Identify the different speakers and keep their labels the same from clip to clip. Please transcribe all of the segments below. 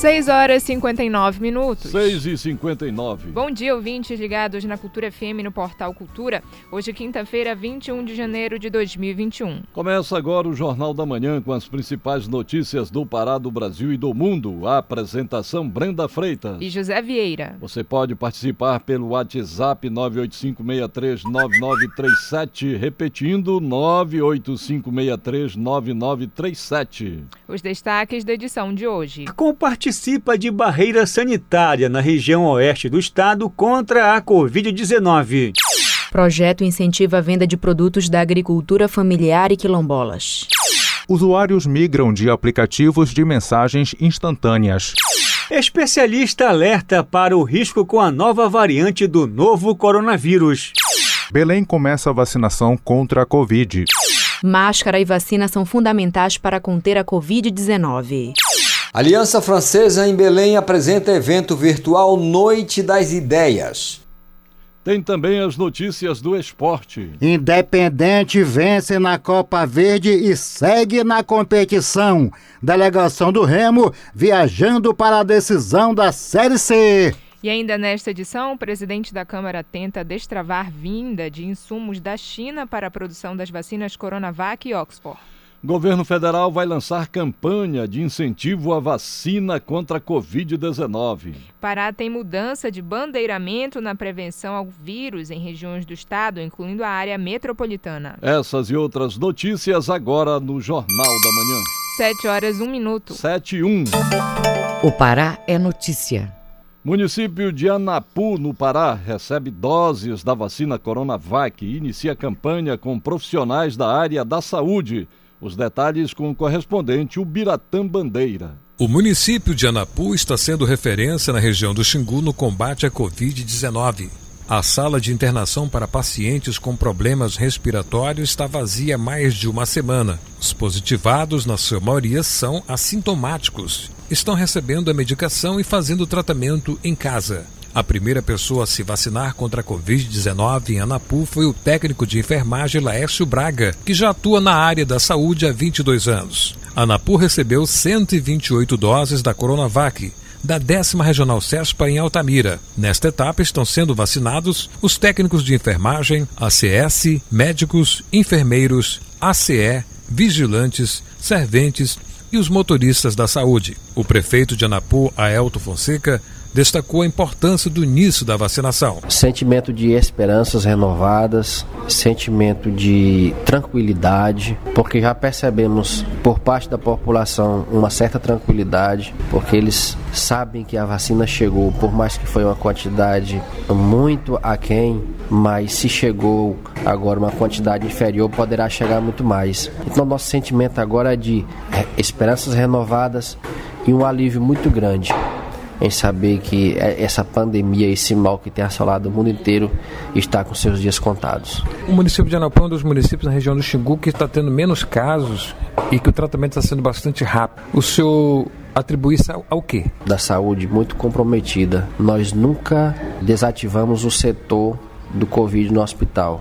Speaker 1: 6 horas e 59 minutos.
Speaker 2: 6 e 59.
Speaker 1: Bom dia, ouvintes ligados na Cultura FM no Portal Cultura. Hoje, quinta-feira, 21 de janeiro de 2021.
Speaker 2: Começa agora o Jornal da Manhã com as principais notícias do Pará, do Brasil e do mundo. A apresentação Brenda Freitas
Speaker 1: e José Vieira.
Speaker 2: Você pode participar pelo WhatsApp 985639937, repetindo 985639937.
Speaker 1: Os destaques da edição de hoje.
Speaker 3: Compartilhe participa de barreira sanitária na região oeste do estado contra a Covid-19.
Speaker 4: Projeto incentiva a venda de produtos da agricultura familiar e quilombolas.
Speaker 5: Usuários migram de aplicativos de mensagens instantâneas.
Speaker 3: Especialista alerta para o risco com a nova variante do novo coronavírus.
Speaker 5: Belém começa a vacinação contra a Covid.
Speaker 4: Máscara e vacina são fundamentais para conter a Covid-19.
Speaker 6: Aliança Francesa em Belém apresenta evento virtual Noite das Ideias.
Speaker 2: Tem também as notícias do esporte.
Speaker 7: Independente vence na Copa Verde e segue na competição. Delegação do Remo viajando para a decisão da Série C.
Speaker 1: E ainda nesta edição, o presidente da Câmara tenta destravar vinda de insumos da China para a produção das vacinas Coronavac e Oxford.
Speaker 2: Governo federal vai lançar campanha de incentivo à vacina contra a Covid-19.
Speaker 1: Pará tem mudança de bandeiramento na prevenção ao vírus em regiões do estado, incluindo a área metropolitana.
Speaker 2: Essas e outras notícias agora no Jornal da Manhã.
Speaker 1: 7 horas, 1 minuto.
Speaker 2: 7 e 1.
Speaker 8: O Pará é notícia.
Speaker 2: Município de Anapu, no Pará, recebe doses da vacina Coronavac e inicia campanha com profissionais da área da saúde os detalhes com o correspondente Ubiratã Bandeira.
Speaker 9: O município de Anapu está sendo referência na região do Xingu no combate à Covid-19. A sala de internação para pacientes com problemas respiratórios está vazia há mais de uma semana. Os positivados, na sua maioria, são assintomáticos. Estão recebendo a medicação e fazendo tratamento em casa. A primeira pessoa a se vacinar contra a Covid-19 em Anapu foi o técnico de enfermagem Laércio Braga, que já atua na área da saúde há 22 anos. Anapu recebeu 128 doses da Coronavac, da décima regional CESPA em Altamira. Nesta etapa estão sendo vacinados os técnicos de enfermagem, ACS, médicos, enfermeiros, ACE, vigilantes, serventes e os motoristas da saúde. O prefeito de Anapu, Aelto Fonseca, destacou a importância do início da vacinação.
Speaker 10: Sentimento de esperanças renovadas, sentimento de tranquilidade, porque já percebemos por parte da população uma certa tranquilidade, porque eles sabem que a vacina chegou, por mais que foi uma quantidade muito aquém, mas se chegou agora uma quantidade inferior, poderá chegar muito mais. Então, nosso sentimento agora é de esperanças renovadas e um alívio muito grande em saber que é, essa pandemia, esse mal que tem assolado o mundo inteiro, está com seus dias contados.
Speaker 9: O município de Anapão é um dos municípios na região do Xingu que está tendo menos casos e que o tratamento está sendo bastante rápido. O senhor atribui isso ao, ao quê?
Speaker 10: Da saúde muito comprometida. Nós nunca desativamos o setor do Covid no hospital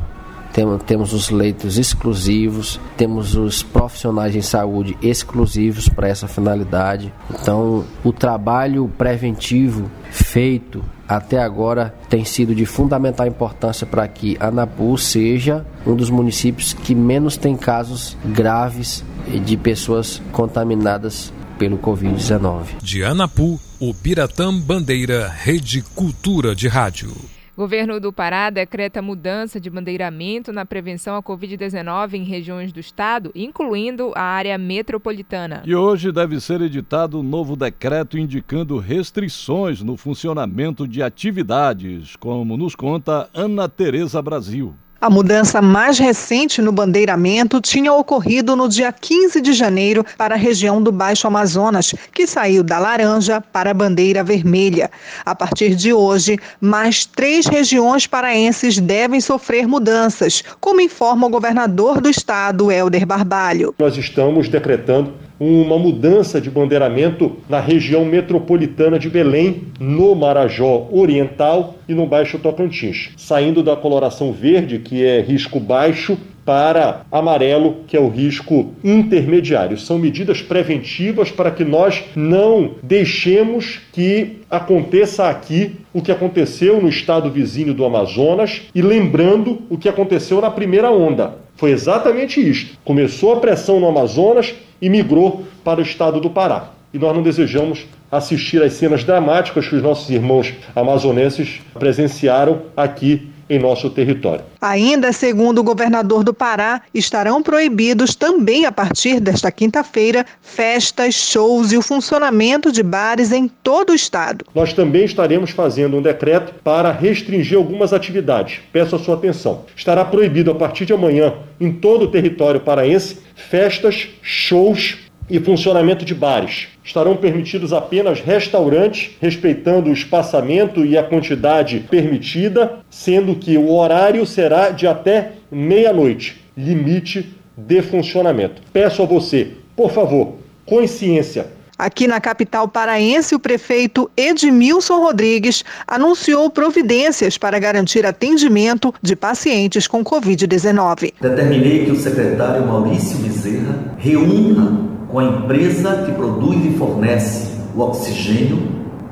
Speaker 10: temos os leitos exclusivos, temos os profissionais em saúde exclusivos para essa finalidade. Então, o trabalho preventivo feito até agora tem sido de fundamental importância para que Anapu seja um dos municípios que menos tem casos graves de pessoas contaminadas pelo Covid-19.
Speaker 9: De Anapu, o Piratã Bandeira, Rede Cultura de Rádio.
Speaker 1: Governo do Pará decreta mudança de bandeiramento na prevenção à Covid-19 em regiões do estado, incluindo a área metropolitana.
Speaker 2: E hoje deve ser editado um novo decreto indicando restrições no funcionamento de atividades, como nos conta Ana Tereza Brasil.
Speaker 11: A mudança mais recente no bandeiramento tinha ocorrido no dia 15 de janeiro para a região do Baixo Amazonas, que saiu da laranja para a bandeira vermelha. A partir de hoje, mais três regiões paraenses devem sofrer mudanças, como informa o governador do estado, Helder Barbalho.
Speaker 12: Nós estamos decretando uma mudança de bandeiramento na região metropolitana de Belém, no Marajó Oriental e no Baixo Tocantins, saindo da coloração verde, que é risco baixo, para amarelo, que é o risco intermediário. São medidas preventivas para que nós não deixemos que aconteça aqui o que aconteceu no estado vizinho do Amazonas e lembrando o que aconteceu na primeira onda. Foi exatamente isto. Começou a pressão no Amazonas e migrou para o estado do Pará. E nós não desejamos assistir às cenas dramáticas que os nossos irmãos amazonenses presenciaram aqui em nosso território.
Speaker 11: Ainda segundo o governador do Pará, estarão proibidos também a partir desta quinta-feira festas, shows e o funcionamento de bares em todo o estado.
Speaker 12: Nós também estaremos fazendo um decreto para restringir algumas atividades. Peço a sua atenção. Estará proibido a partir de amanhã em todo o território paraense festas, shows e funcionamento de bares. Estarão permitidos apenas restaurantes, respeitando o espaçamento e a quantidade permitida, sendo que o horário será de até meia-noite limite de funcionamento. Peço a você, por favor, consciência.
Speaker 11: Aqui na capital paraense, o prefeito Edmilson Rodrigues anunciou providências para garantir atendimento de pacientes com Covid-19.
Speaker 13: Determinei que o secretário Maurício Bezerra reúna com a empresa que produz e fornece o oxigênio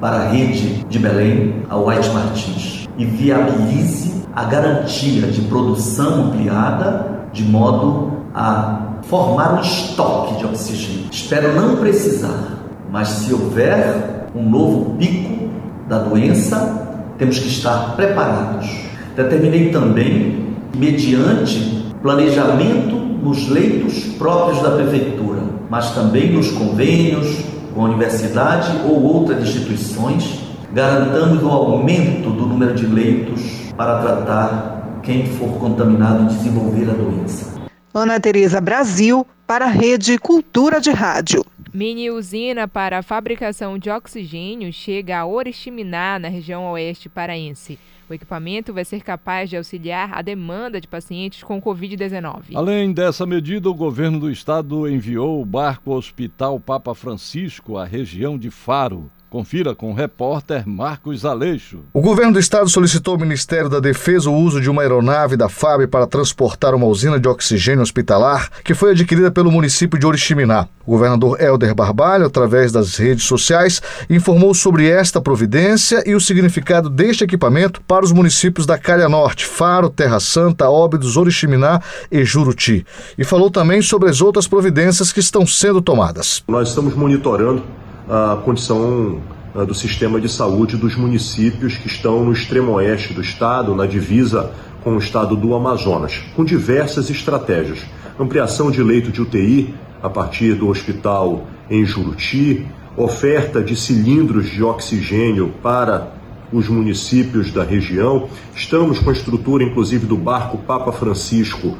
Speaker 13: para a rede de Belém, a White Martins, e viabilize a garantia de produção ampliada de modo a formar um estoque de oxigênio. Espero não precisar, mas se houver um novo pico da doença, temos que estar preparados. Determinei também, mediante planejamento nos leitos próprios da prefeitura, mas também nos convênios com a universidade ou outras instituições, garantando o aumento do número de leitos para tratar quem for contaminado e desenvolver a doença.
Speaker 11: Ana Tereza Brasil, para a Rede Cultura de Rádio.
Speaker 1: Mini usina para a fabricação de oxigênio chega a Oriximiná, na região oeste paraense. O equipamento vai ser capaz de auxiliar a demanda de pacientes com Covid-19.
Speaker 2: Além dessa medida, o governo do estado enviou o barco Hospital Papa Francisco à região de Faro. Confira com o repórter Marcos Aleixo.
Speaker 14: O governo do estado solicitou ao Ministério da Defesa o uso de uma aeronave da FAB para transportar uma usina de oxigênio hospitalar que foi adquirida pelo município de Oriximiná. O governador Helder Barbalho, através das redes sociais, informou sobre esta providência e o significado deste equipamento para os municípios da Calha Norte, Faro, Terra Santa, Óbidos, Oriximiná e Juruti. E falou também sobre as outras providências que estão sendo tomadas.
Speaker 12: Nós estamos monitorando a condição uh, do sistema de saúde dos municípios que estão no extremo oeste do estado, na divisa com o estado do Amazonas, com diversas estratégias. Ampliação de leito de UTI a partir do hospital em Juruti, oferta de cilindros de oxigênio para os municípios da região. Estamos com a estrutura, inclusive, do barco Papa Francisco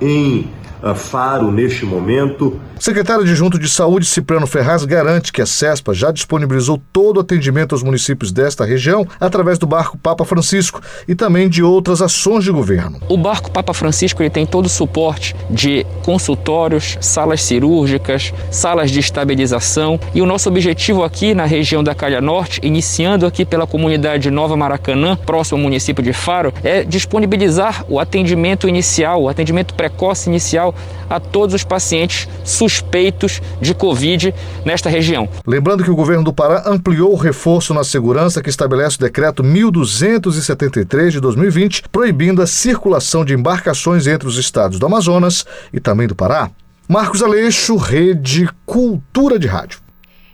Speaker 12: em Faro neste momento.
Speaker 14: Secretário adjunto de Saúde Cipriano Ferraz garante que a CESPA já disponibilizou todo o atendimento aos municípios desta região através do barco Papa Francisco e também de outras ações de governo.
Speaker 15: O barco Papa Francisco ele tem todo o suporte de consultórios, salas cirúrgicas, salas de estabilização e o nosso objetivo aqui na região da Calha Norte, iniciando aqui pela comunidade Nova Maracanã, próximo ao município de Faro, é disponibilizar o atendimento inicial, o atendimento precoce inicial a todos os pacientes suspeitos de Covid nesta região.
Speaker 14: Lembrando que o governo do Pará ampliou o reforço na segurança que estabelece o decreto 1273 de 2020, proibindo a circulação de embarcações entre os estados do Amazonas e também do Pará. Marcos Aleixo, Rede Cultura de Rádio.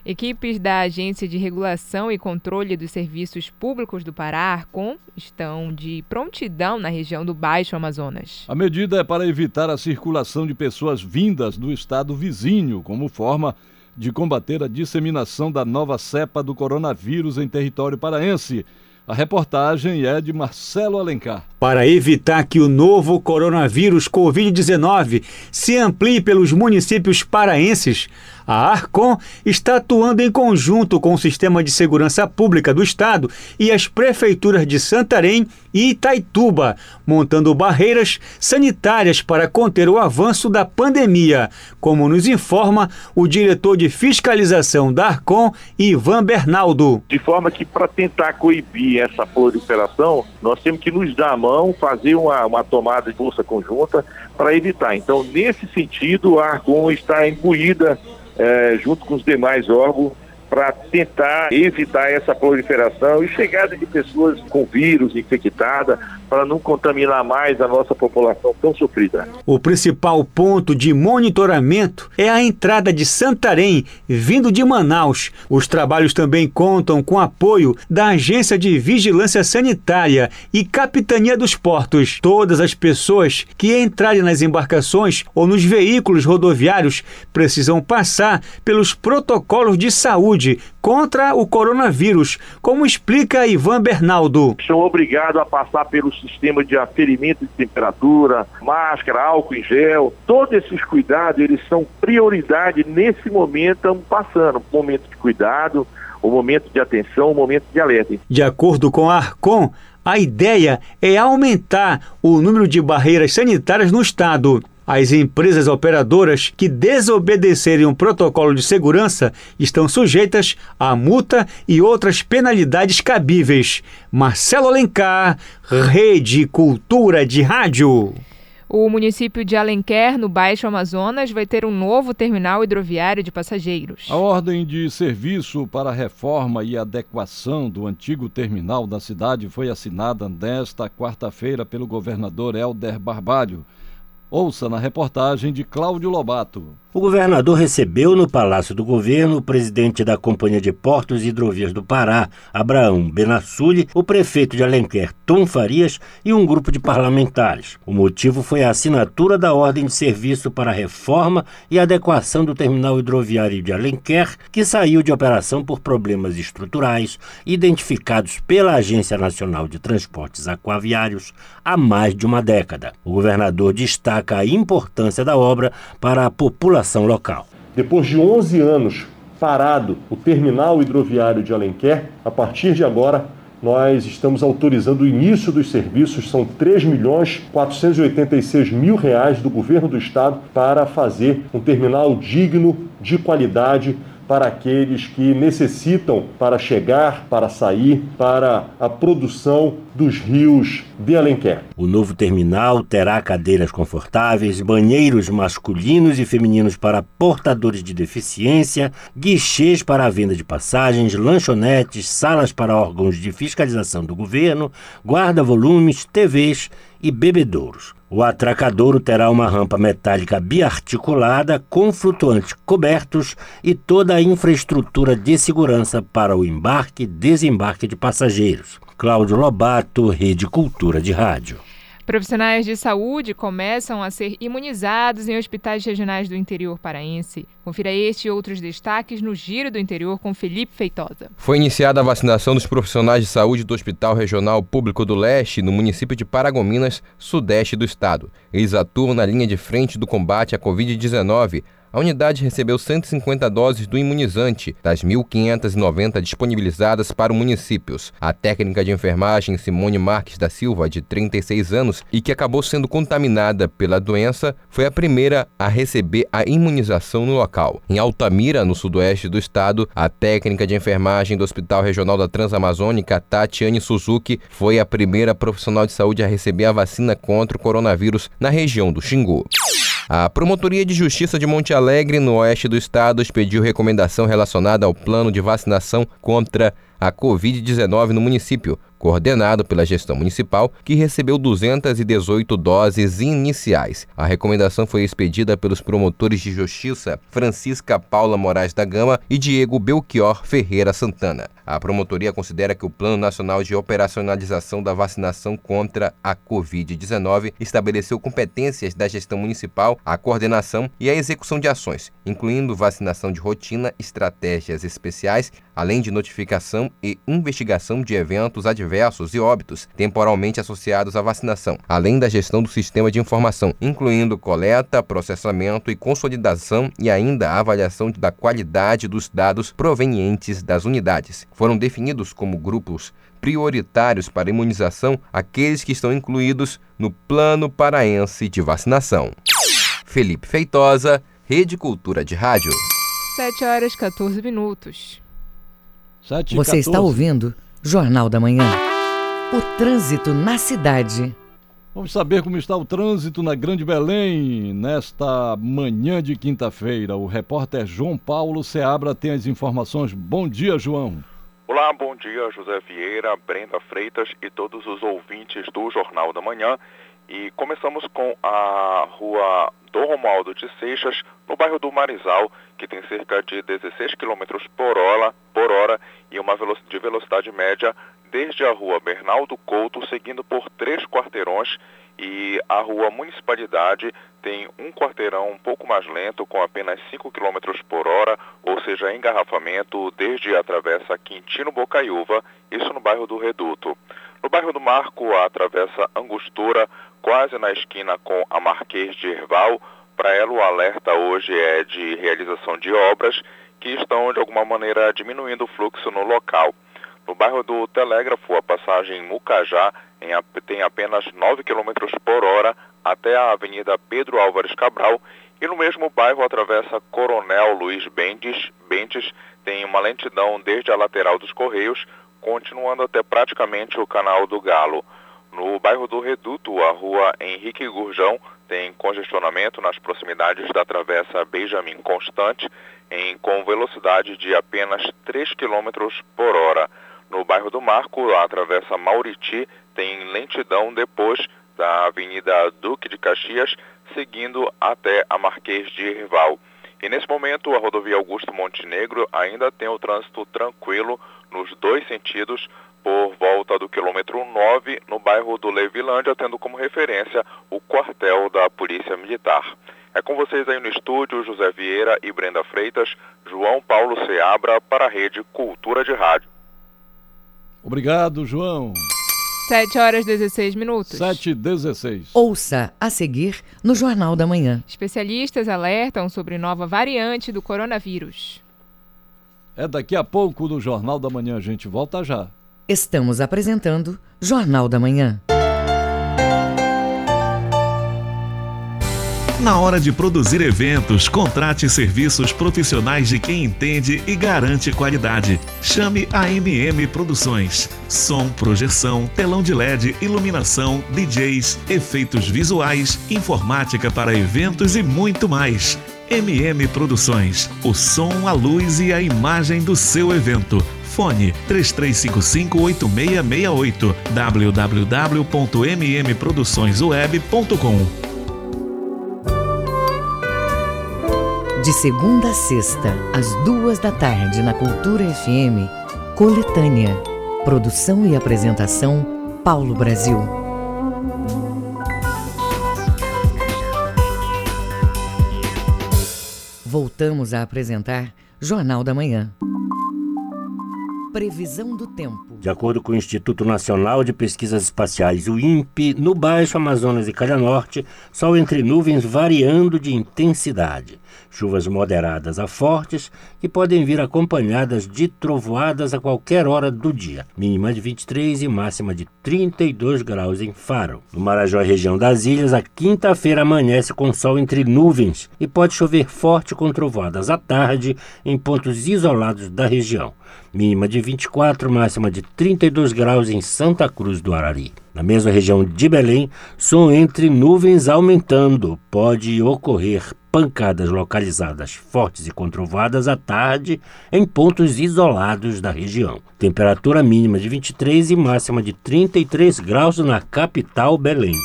Speaker 1: Equipes da Agência de Regulação e Controle dos Serviços Públicos do Pará, Arcom, estão de prontidão na região do Baixo Amazonas.
Speaker 2: A medida é para evitar a circulação de pessoas vindas do estado vizinho, como forma de combater a disseminação da nova cepa do coronavírus em território paraense. A reportagem é de Marcelo Alencar.
Speaker 3: Para evitar que o novo coronavírus Covid-19 se amplie pelos municípios paraenses, A Arcon está atuando em conjunto com o Sistema de Segurança Pública do Estado e as prefeituras de Santarém e Itaituba, montando barreiras sanitárias para conter o avanço da pandemia, como nos informa o diretor de fiscalização da Arcon, Ivan Bernaldo.
Speaker 16: De forma que, para tentar coibir essa proliferação, nós temos que nos dar a mão, fazer uma, uma tomada de força conjunta para evitar. Então, nesse sentido, a Arcon está imbuída, é, junto com os demais órgãos, para tentar evitar essa proliferação e chegada de pessoas com vírus infectada para não contaminar mais a nossa população tão sofrida.
Speaker 3: O principal ponto de monitoramento é a entrada de Santarém, vindo de Manaus. Os trabalhos também contam com apoio da Agência de Vigilância Sanitária e Capitania dos Portos. Todas as pessoas que entrarem nas embarcações ou nos veículos rodoviários precisam passar pelos protocolos de saúde contra o coronavírus, como explica Ivan Bernaldo.
Speaker 16: São obrigados a passar pelos sistema de aferimento de temperatura, máscara, álcool em gel, todos esses cuidados, eles são prioridade nesse momento, estamos passando, momento de cuidado, o momento de atenção, o momento de alerta.
Speaker 3: De acordo com a Arcon, a ideia é aumentar o número de barreiras sanitárias no estado. As empresas operadoras que desobedecerem o protocolo de segurança estão sujeitas a multa e outras penalidades cabíveis. Marcelo Alencar, Rede Cultura de Rádio.
Speaker 1: O município de Alenquer, no Baixo Amazonas, vai ter um novo terminal hidroviário de passageiros.
Speaker 2: A ordem de serviço para a reforma e adequação do antigo terminal da cidade foi assinada nesta quarta-feira pelo governador Helder Barbalho. Ouça na reportagem de Cláudio Lobato.
Speaker 17: O governador recebeu no Palácio do Governo o presidente da Companhia de Portos e Hidrovias do Pará, Abraão Benassuli, o prefeito de Alenquer, Tom Farias, e um grupo de parlamentares. O motivo foi a assinatura da ordem de serviço para a reforma e adequação do terminal hidroviário de Alenquer, que saiu de operação por problemas estruturais identificados pela Agência Nacional de Transportes Aquaviários há mais de uma década. O governador destaca a importância da obra para a população local.
Speaker 12: Depois de 11 anos parado o terminal hidroviário de Alenquer, a partir de agora nós estamos autorizando o início dos serviços, são 3 milhões 486 mil reais do governo do estado para fazer um terminal digno, de qualidade, para aqueles que necessitam para chegar, para sair, para a produção dos rios de Alenquer.
Speaker 17: O novo terminal terá cadeiras confortáveis, banheiros masculinos e femininos para portadores de deficiência, guichês para a venda de passagens, lanchonetes, salas para órgãos de fiscalização do governo, guarda-volumes, TVs e bebedouros. O atracadouro terá uma rampa metálica biarticulada com flutuantes cobertos e toda a infraestrutura de segurança para o embarque e desembarque de passageiros. Cláudio Lobato, Rede Cultura de Rádio.
Speaker 1: Profissionais de saúde começam a ser imunizados em hospitais regionais do interior paraense. Confira este e outros destaques no Giro do Interior com Felipe Feitosa.
Speaker 18: Foi iniciada a vacinação dos profissionais de saúde do Hospital Regional Público do Leste, no município de Paragominas, sudeste do estado. Eles atuam na linha de frente do combate à Covid-19 a unidade recebeu 150 doses do imunizante, das 1.590 disponibilizadas para os municípios. A técnica de enfermagem Simone Marques da Silva, de 36 anos, e que acabou sendo contaminada pela doença, foi a primeira a receber a imunização no local. Em Altamira, no sudoeste do estado, a técnica de enfermagem do Hospital Regional da Transamazônica, Tatiane Suzuki, foi a primeira profissional de saúde a receber a vacina contra o coronavírus na região do Xingu. A Promotoria de Justiça de Monte Alegre, no oeste do estado, expediu recomendação relacionada ao plano de vacinação contra a Covid-19 no município, coordenado pela gestão municipal, que recebeu 218 doses iniciais. A recomendação foi expedida pelos promotores de justiça Francisca Paula Moraes da Gama e Diego Belchior Ferreira Santana. A promotoria considera que o Plano Nacional de Operacionalização da Vacinação contra a Covid-19 estabeleceu competências da gestão municipal, a coordenação e a execução de ações, incluindo vacinação de rotina, estratégias especiais, além de notificação e investigação de eventos adversos adversos e óbitos temporalmente associados à vacinação, além da gestão do sistema de informação, incluindo coleta, processamento e consolidação e ainda a avaliação da qualidade dos dados provenientes das unidades. Foram definidos como grupos prioritários para imunização aqueles que estão incluídos no Plano Paraense de Vacinação. Felipe Feitosa, Rede Cultura de Rádio.
Speaker 1: 7 horas 14 minutos.
Speaker 8: 7 Você 14. está ouvindo Jornal da Manhã. O trânsito na cidade.
Speaker 2: Vamos saber como está o trânsito na Grande Belém nesta manhã de quinta-feira. O repórter João Paulo Seabra tem as informações. Bom dia, João.
Speaker 19: Olá, bom dia, José Vieira, Brenda Freitas e todos os ouvintes do Jornal da Manhã. E começamos com a rua do Romualdo de Seixas, no bairro do Marizal, que tem cerca de 16 km por hora, por hora e uma de velocidade média desde a rua Bernaldo Couto, seguindo por três quarteirões e a rua Municipalidade tem um quarteirão um pouco mais lento, com apenas 5 km por hora, ou seja, engarrafamento desde a travessa Quintino Bocaiúva, isso no bairro do Reduto. No bairro do Marco, a travessa Angostura, quase na esquina com a Marquês de Erval, para ela o alerta hoje é de realização de obras que estão de alguma maneira diminuindo o fluxo no local. No bairro do Telégrafo, a passagem Mucajá em, tem apenas 9 km por hora até a Avenida Pedro Álvares Cabral e no mesmo bairro atravessa Coronel Luiz Bendes, Bentes tem uma lentidão desde a lateral dos Correios, continuando até praticamente o Canal do Galo. No bairro do Reduto, a rua Henrique Gurjão tem congestionamento nas proximidades da travessa Benjamin Constante, em, com velocidade de apenas 3 km por hora. No bairro do Marco, a travessa Mauriti tem lentidão depois da Avenida Duque de Caxias, seguindo até a Marquês de Rival. E nesse momento, a rodovia Augusto Montenegro ainda tem o trânsito tranquilo nos dois sentidos por volta do quilômetro 9, no bairro do Levilândia, tendo como referência o quartel da Polícia Militar. É com vocês aí no estúdio, José Vieira e Brenda Freitas, João Paulo Seabra, para a Rede Cultura de Rádio.
Speaker 2: Obrigado, João.
Speaker 1: 7 horas 16 minutos.
Speaker 2: 7 e 16.
Speaker 8: Ouça a seguir no Jornal da Manhã.
Speaker 1: Especialistas alertam sobre nova variante do coronavírus.
Speaker 2: É daqui a pouco no Jornal da Manhã, a gente volta já.
Speaker 8: Estamos apresentando Jornal da Manhã.
Speaker 20: Na hora de produzir eventos, contrate serviços profissionais de quem entende e garante qualidade. Chame a MM Produções. Som, projeção, telão de LED, iluminação, DJs, efeitos visuais, informática para eventos e muito mais. MM Produções. O som, a luz e a imagem do seu evento. Fone 33558668 www.mmproduçõesweb.com
Speaker 8: De segunda a sexta, às duas da tarde, na Cultura FM, Coletânea. Produção e apresentação, Paulo Brasil. Voltamos a apresentar Jornal da Manhã. Previsão do tempo.
Speaker 17: De acordo com o Instituto Nacional de Pesquisas Espaciais, o INPE, no Baixo Amazonas e Calha Norte, sol entre nuvens variando de intensidade. Chuvas moderadas a fortes que podem vir acompanhadas de trovoadas a qualquer hora do dia. Mínima de 23 e máxima de 32 graus em Faro. No Marajó região das ilhas, a quinta-feira amanhece com sol entre nuvens e pode chover forte com trovoadas à tarde em pontos isolados da região mínima de 24, máxima de 32 graus em Santa Cruz do Arari. Na mesma região de Belém, som entre nuvens aumentando. Pode ocorrer pancadas localizadas fortes e controvadas à tarde em pontos isolados da região. Temperatura mínima de 23 e máxima de 33 graus na capital Belém.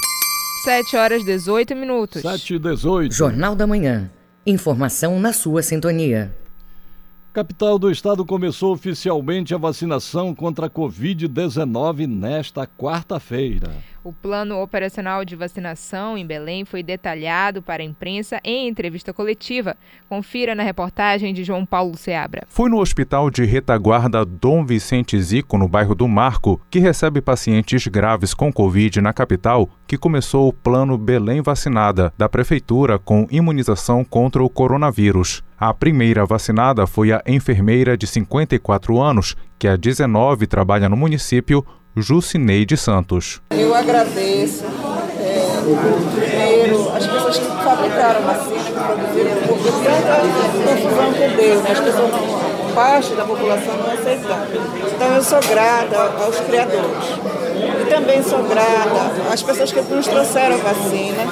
Speaker 1: 7 horas 18 minutos.
Speaker 2: 7 e 18.
Speaker 8: Jornal da Manhã. Informação na sua sintonia.
Speaker 2: Capital do estado começou oficialmente a vacinação contra a Covid-19 nesta quarta-feira.
Speaker 1: O plano operacional de vacinação em Belém foi detalhado para a imprensa em entrevista coletiva. Confira na reportagem de João Paulo Seabra.
Speaker 21: Foi no hospital de retaguarda Dom Vicente Zico, no bairro do Marco, que recebe pacientes graves com Covid na capital, que começou o plano Belém Vacinada da Prefeitura com imunização contra o coronavírus. A primeira vacinada foi a enfermeira de 54 anos, que há 19 trabalha no município, Jucineide Santos.
Speaker 22: Eu agradeço é, primeiro as pessoas que fabricaram a vacina, que produziram, porque confusão que deu, né? as pessoas não, parte da população não aceitando. Então eu sou grata aos criadores. Também sou grata às pessoas que nos trouxeram a vacina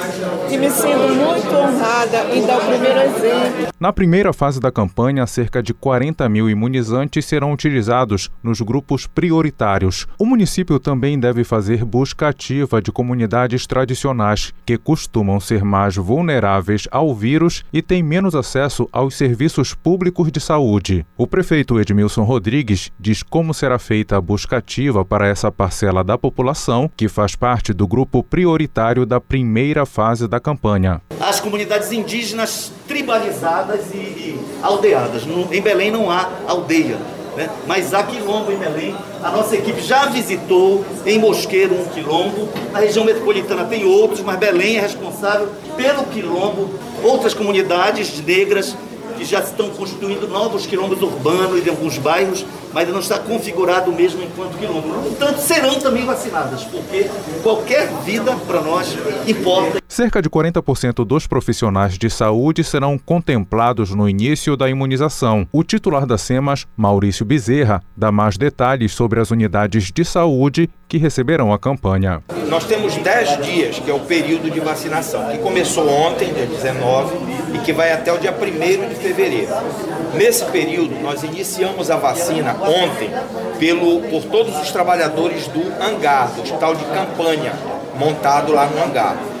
Speaker 22: e me sinto muito honrada em dar o primeiro exemplo.
Speaker 21: Na primeira fase da campanha, cerca de 40 mil imunizantes serão utilizados nos grupos prioritários. O município também deve fazer busca ativa de comunidades tradicionais, que costumam ser mais vulneráveis ao vírus e têm menos acesso aos serviços públicos de saúde. O prefeito Edmilson Rodrigues diz como será feita a busca ativa para essa parcela da população que faz parte do grupo prioritário da primeira fase da campanha.
Speaker 13: As comunidades indígenas tribalizadas e, e aldeadas. No, em Belém não há aldeia. Né? Mas há quilombo em Belém. A nossa equipe já visitou em Mosqueiro um quilombo. Na região metropolitana tem outros, mas Belém é responsável pelo quilombo. Outras comunidades negras que já estão constituindo novos quilombos urbanos em alguns bairros, mas ainda não está configurado mesmo enquanto quilombo. No entanto, serão também vacinadas, porque qualquer vida para nós importa.
Speaker 21: Cerca de 40% dos profissionais de saúde serão contemplados no início da imunização. O titular da SEMAS, Maurício Bezerra, dá mais detalhes sobre as unidades de saúde que receberão a campanha.
Speaker 23: Nós temos 10 dias, que é o período de vacinação, que começou ontem, dia 19, e que vai até o dia 1 de fevereiro. Nesse período, nós iniciamos a vacina ontem pelo, por todos os trabalhadores do hangar, do hospital de campanha, montado lá no hangar.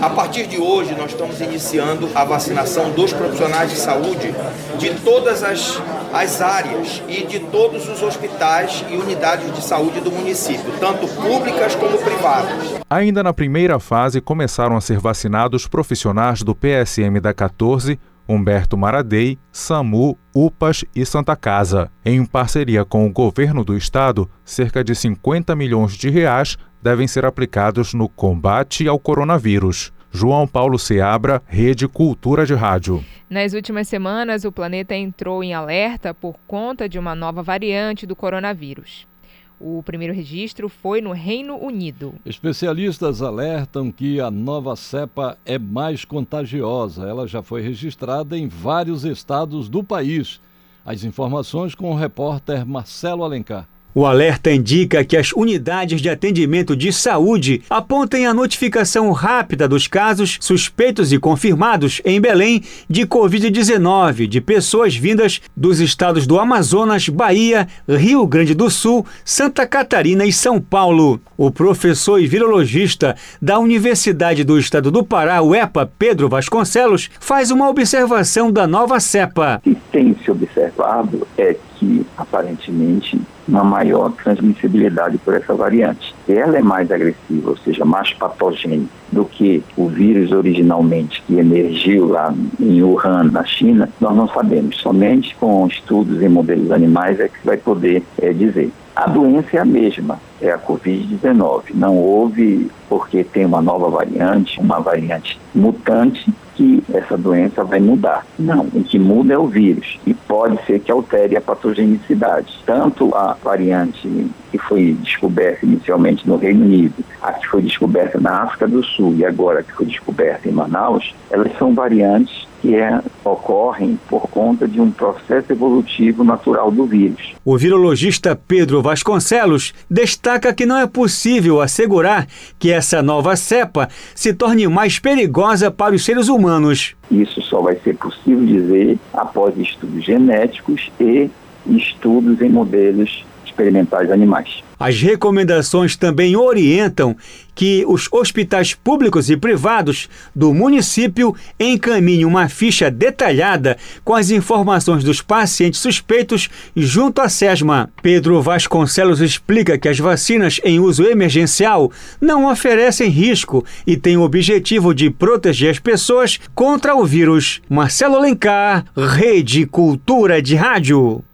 Speaker 23: A partir de hoje, nós estamos iniciando a vacinação dos profissionais de saúde de todas as, as áreas e de todos os hospitais e unidades de saúde do município, tanto públicas como privadas.
Speaker 21: Ainda na primeira fase, começaram a ser vacinados profissionais do PSM da 14, Humberto Maradei, SAMU, UPAS e Santa Casa. Em parceria com o governo do estado, cerca de 50 milhões de reais devem ser aplicados no combate ao coronavírus. João Paulo Seabra, Rede Cultura de Rádio.
Speaker 1: Nas últimas semanas, o planeta entrou em alerta por conta de uma nova variante do coronavírus. O primeiro registro foi no Reino Unido.
Speaker 2: Especialistas alertam que a nova cepa é mais contagiosa. Ela já foi registrada em vários estados do país. As informações com o repórter Marcelo Alencar.
Speaker 3: O alerta indica que as unidades de atendimento de saúde apontem a notificação rápida dos casos suspeitos e confirmados em Belém de Covid-19 de pessoas vindas dos estados do Amazonas, Bahia, Rio Grande do Sul, Santa Catarina e São Paulo. O professor e virologista da Universidade do Estado do Pará, UEPA, Pedro Vasconcelos, faz uma observação da nova cepa.
Speaker 24: O que tem se observado é que, aparentemente, uma maior transmissibilidade por essa variante. Ela é mais agressiva, ou seja, mais patogênica do que o vírus originalmente que emergiu lá em Wuhan, na China, nós não sabemos. Somente com estudos em modelos animais é que vai poder é, dizer. A doença é a mesma, é a Covid-19. Não houve, porque tem uma nova variante, uma variante mutante, que essa doença vai mudar. Não, o que muda é o vírus e pode ser que altere a patogenicidade. Tanto a variante que foi descoberta inicialmente no Reino Unido, a que foi descoberta na África do Sul e agora que foi descoberta em Manaus, elas são variantes que é, ocorrem por conta de um processo evolutivo natural do vírus.
Speaker 3: O virologista Pedro Vasconcelos destaca que não é possível assegurar que essa nova cepa se torne mais perigosa para os seres humanos.
Speaker 24: Isso só vai ser possível dizer após estudos genéticos e estudos em modelos experimentais animais.
Speaker 3: As recomendações também orientam que os hospitais públicos e privados do município encaminhem uma ficha detalhada com as informações dos pacientes suspeitos junto à SESMA. Pedro Vasconcelos explica que as vacinas em uso emergencial não oferecem risco e têm o objetivo de proteger as pessoas contra o vírus. Marcelo Alencar, Rede Cultura de Rádio.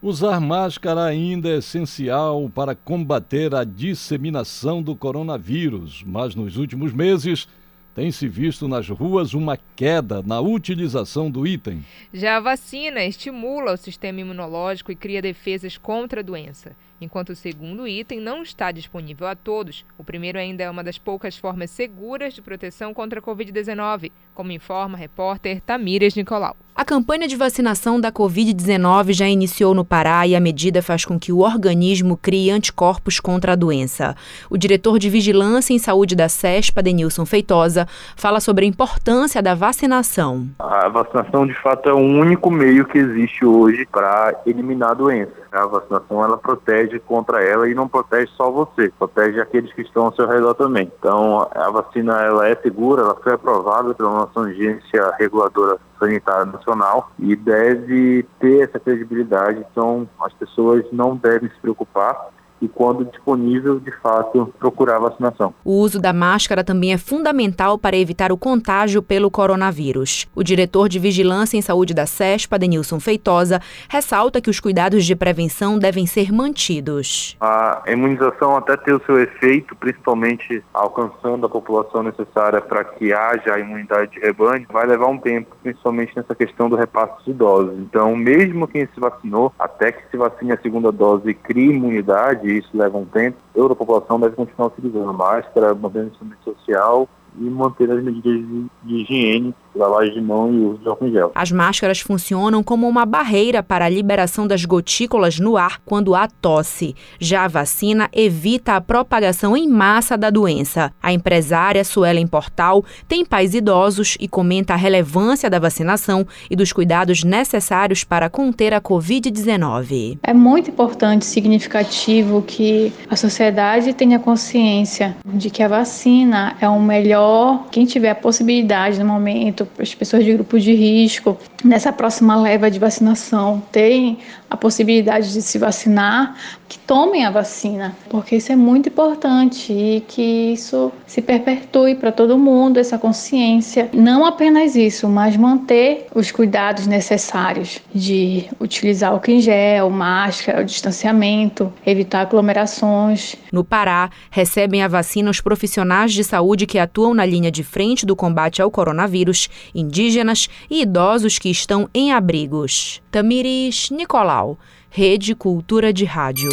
Speaker 2: Usar máscara ainda é essencial para combater a disseminação do coronavírus, mas nos últimos meses tem-se visto nas ruas uma queda na utilização do item.
Speaker 1: Já a vacina estimula o sistema imunológico e cria defesas contra a doença. Enquanto o segundo item não está disponível a todos, o primeiro ainda é uma das poucas formas seguras de proteção contra a Covid-19, como informa a repórter Tamires Nicolau.
Speaker 25: A campanha de vacinação da Covid-19 já iniciou no Pará e a medida faz com que o organismo crie anticorpos contra a doença. O diretor de Vigilância em Saúde da CESPA, Denilson Feitosa, fala sobre a importância da vacinação.
Speaker 26: A vacinação, de fato, é o único meio que existe hoje para eliminar a doença. A vacinação ela protege contra ela e não protege só você, protege aqueles que estão ao seu redor também. Então, a vacina ela é segura, ela foi aprovada pela nossa agência reguladora sanitária nacional e deve ter essa credibilidade. Então, as pessoas não devem se preocupar e, quando disponível, de fato, procurar vacinação.
Speaker 25: O uso da máscara também é fundamental para evitar o contágio pelo coronavírus. O diretor de Vigilância em Saúde da CESPA, Denilson Feitosa, ressalta que os cuidados de prevenção devem ser mantidos.
Speaker 26: A imunização até ter o seu efeito, principalmente alcançando a população necessária para que haja a imunidade de rebanho, vai levar um tempo, principalmente nessa questão do repasse de doses. Então, mesmo quem se vacinou, até que se vacine a segunda dose e crie imunidade, isso leva um tempo, toda a população deve continuar utilizando máscara, mantendo distanciamento social e manter as medidas de, de higiene lavagem de mão e uso de álcool em gel.
Speaker 25: As máscaras funcionam como uma barreira para a liberação das gotículas no ar quando há tosse. Já a vacina evita a propagação em massa da doença. A empresária Suelen Portal tem pais idosos e comenta a relevância da vacinação e dos cuidados necessários para conter a Covid-19.
Speaker 27: É muito importante, significativo que a sociedade tenha consciência de que a vacina é o melhor, quem tiver a possibilidade no momento as pessoas de grupo de risco, nessa próxima leva de vacinação, tem a possibilidade de se vacinar, que tomem a vacina, porque isso é muito importante e que isso se perpetue para todo mundo, essa consciência. Não apenas isso, mas manter os cuidados necessários de utilizar o em gel, máscara, o distanciamento, evitar aglomerações.
Speaker 25: No Pará, recebem a vacina os profissionais de saúde que atuam na linha de frente do combate ao coronavírus, indígenas e idosos que estão em abrigos. Tamiris Nicolau, Rede Cultura de Rádio.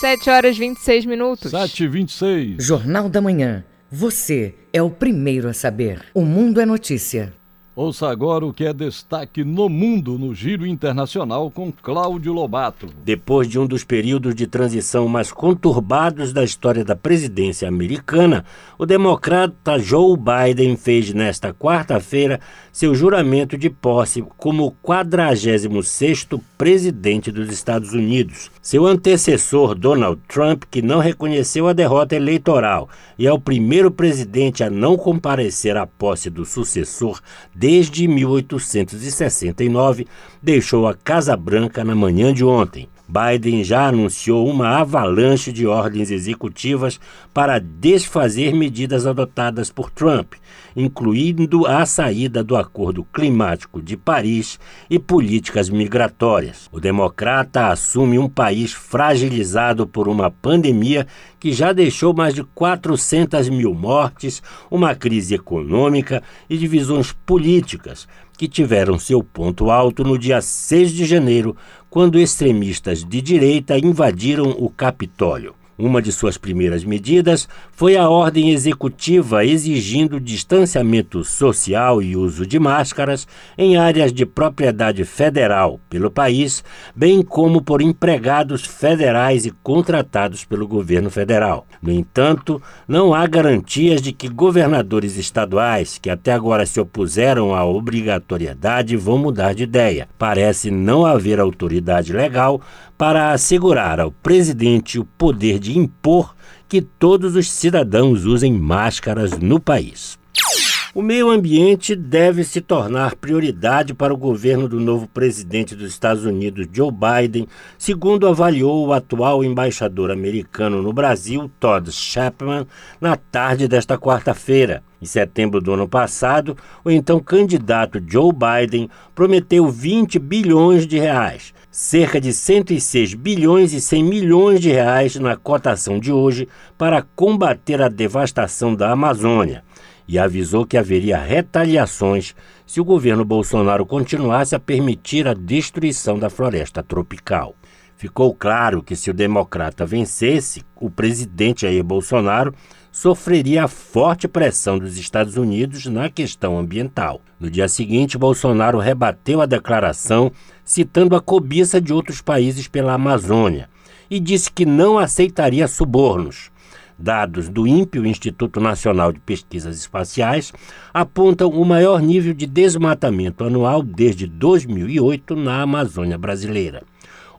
Speaker 1: 7 horas 26 minutos.
Speaker 2: 7 e 26.
Speaker 8: Jornal da Manhã. Você é o primeiro a saber. O Mundo é Notícia.
Speaker 2: Ouça agora o que é destaque no mundo no giro internacional com Cláudio Lobato.
Speaker 17: Depois de um dos períodos de transição mais conturbados da história da presidência americana, o democrata Joe Biden fez nesta quarta-feira seu juramento de posse como 46º presidente dos Estados Unidos. Seu antecessor Donald Trump, que não reconheceu a derrota eleitoral e é o primeiro presidente a não comparecer à posse do sucessor desde 1869, deixou a Casa Branca na manhã de ontem. Biden já anunciou uma avalanche de ordens executivas para desfazer medidas adotadas por Trump, incluindo a saída do Acordo Climático de Paris e políticas migratórias. O democrata assume um país fragilizado por uma pandemia que já deixou mais de 400 mil mortes, uma crise econômica e divisões políticas que tiveram seu ponto alto no dia 6 de janeiro, quando extremistas de direita invadiram o Capitólio. Uma de suas primeiras medidas foi a ordem executiva exigindo distanciamento social e uso de máscaras em áreas de propriedade federal pelo país, bem como por empregados federais e contratados pelo governo federal. No entanto, não há garantias de que governadores estaduais, que até agora se opuseram à obrigatoriedade, vão mudar de ideia. Parece não haver autoridade legal para assegurar ao presidente o poder de impor que todos os cidadãos usem máscaras no país. O meio ambiente deve se tornar prioridade para o governo do novo presidente dos Estados Unidos, Joe Biden, segundo avaliou o atual embaixador americano no Brasil, Todd Chapman, na tarde desta quarta-feira. Em setembro do ano passado, o então candidato Joe Biden prometeu 20 bilhões de reais, cerca de 106 bilhões e 100 milhões de reais na cotação de hoje, para combater a devastação da Amazônia e avisou que haveria retaliações se o governo Bolsonaro continuasse a permitir a destruição da floresta tropical. Ficou claro que se o democrata vencesse, o presidente Jair Bolsonaro sofreria a forte pressão dos Estados Unidos na questão ambiental. No dia seguinte, Bolsonaro rebateu a declaração, citando a cobiça de outros países pela Amazônia, e disse que não aceitaria subornos. Dados do INPE, o Instituto Nacional de Pesquisas Espaciais, apontam o maior nível de desmatamento anual desde 2008 na Amazônia brasileira.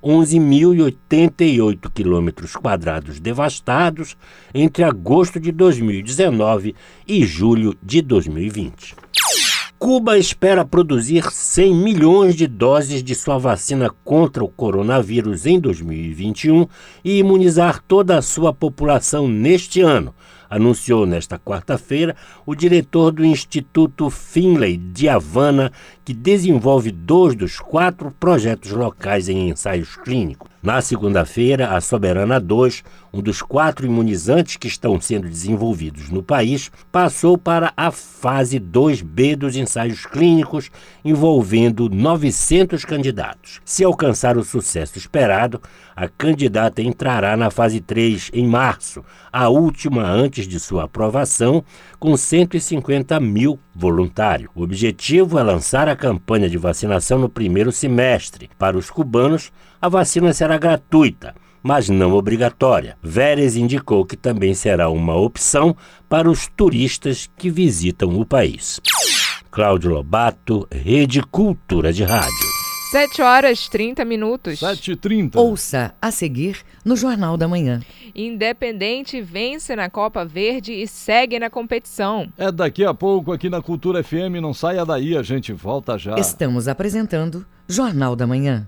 Speaker 17: 11.088 quilômetros quadrados devastados entre agosto de 2019 e julho de 2020. Cuba espera produzir 100 milhões de doses de sua vacina contra o coronavírus em 2021 e imunizar toda a sua população neste ano, anunciou nesta quarta-feira o diretor do Instituto Finlay de Havana, que desenvolve dois dos quatro projetos locais em ensaios clínicos. Na segunda-feira, a Soberana 2, um dos quatro imunizantes que estão sendo desenvolvidos no país, passou para a fase 2B dos ensaios clínicos, envolvendo 900 candidatos. Se alcançar o sucesso esperado, a candidata entrará na fase 3 em março, a última antes de sua aprovação, com 150 mil voluntários. O objetivo é lançar a campanha de vacinação no primeiro semestre. Para os cubanos, a vacina será gratuita mas não obrigatória. Vélez indicou que também será uma opção para os turistas que visitam o país. Cláudio Lobato, Rede Cultura de Rádio.
Speaker 1: 7 horas 30 minutos.
Speaker 2: 7h30.
Speaker 8: Ouça a seguir no Jornal da Manhã.
Speaker 1: Independente vence na Copa Verde e segue na competição.
Speaker 2: É daqui a pouco aqui na Cultura FM. Não saia daí, a gente volta já.
Speaker 8: Estamos apresentando Jornal da Manhã.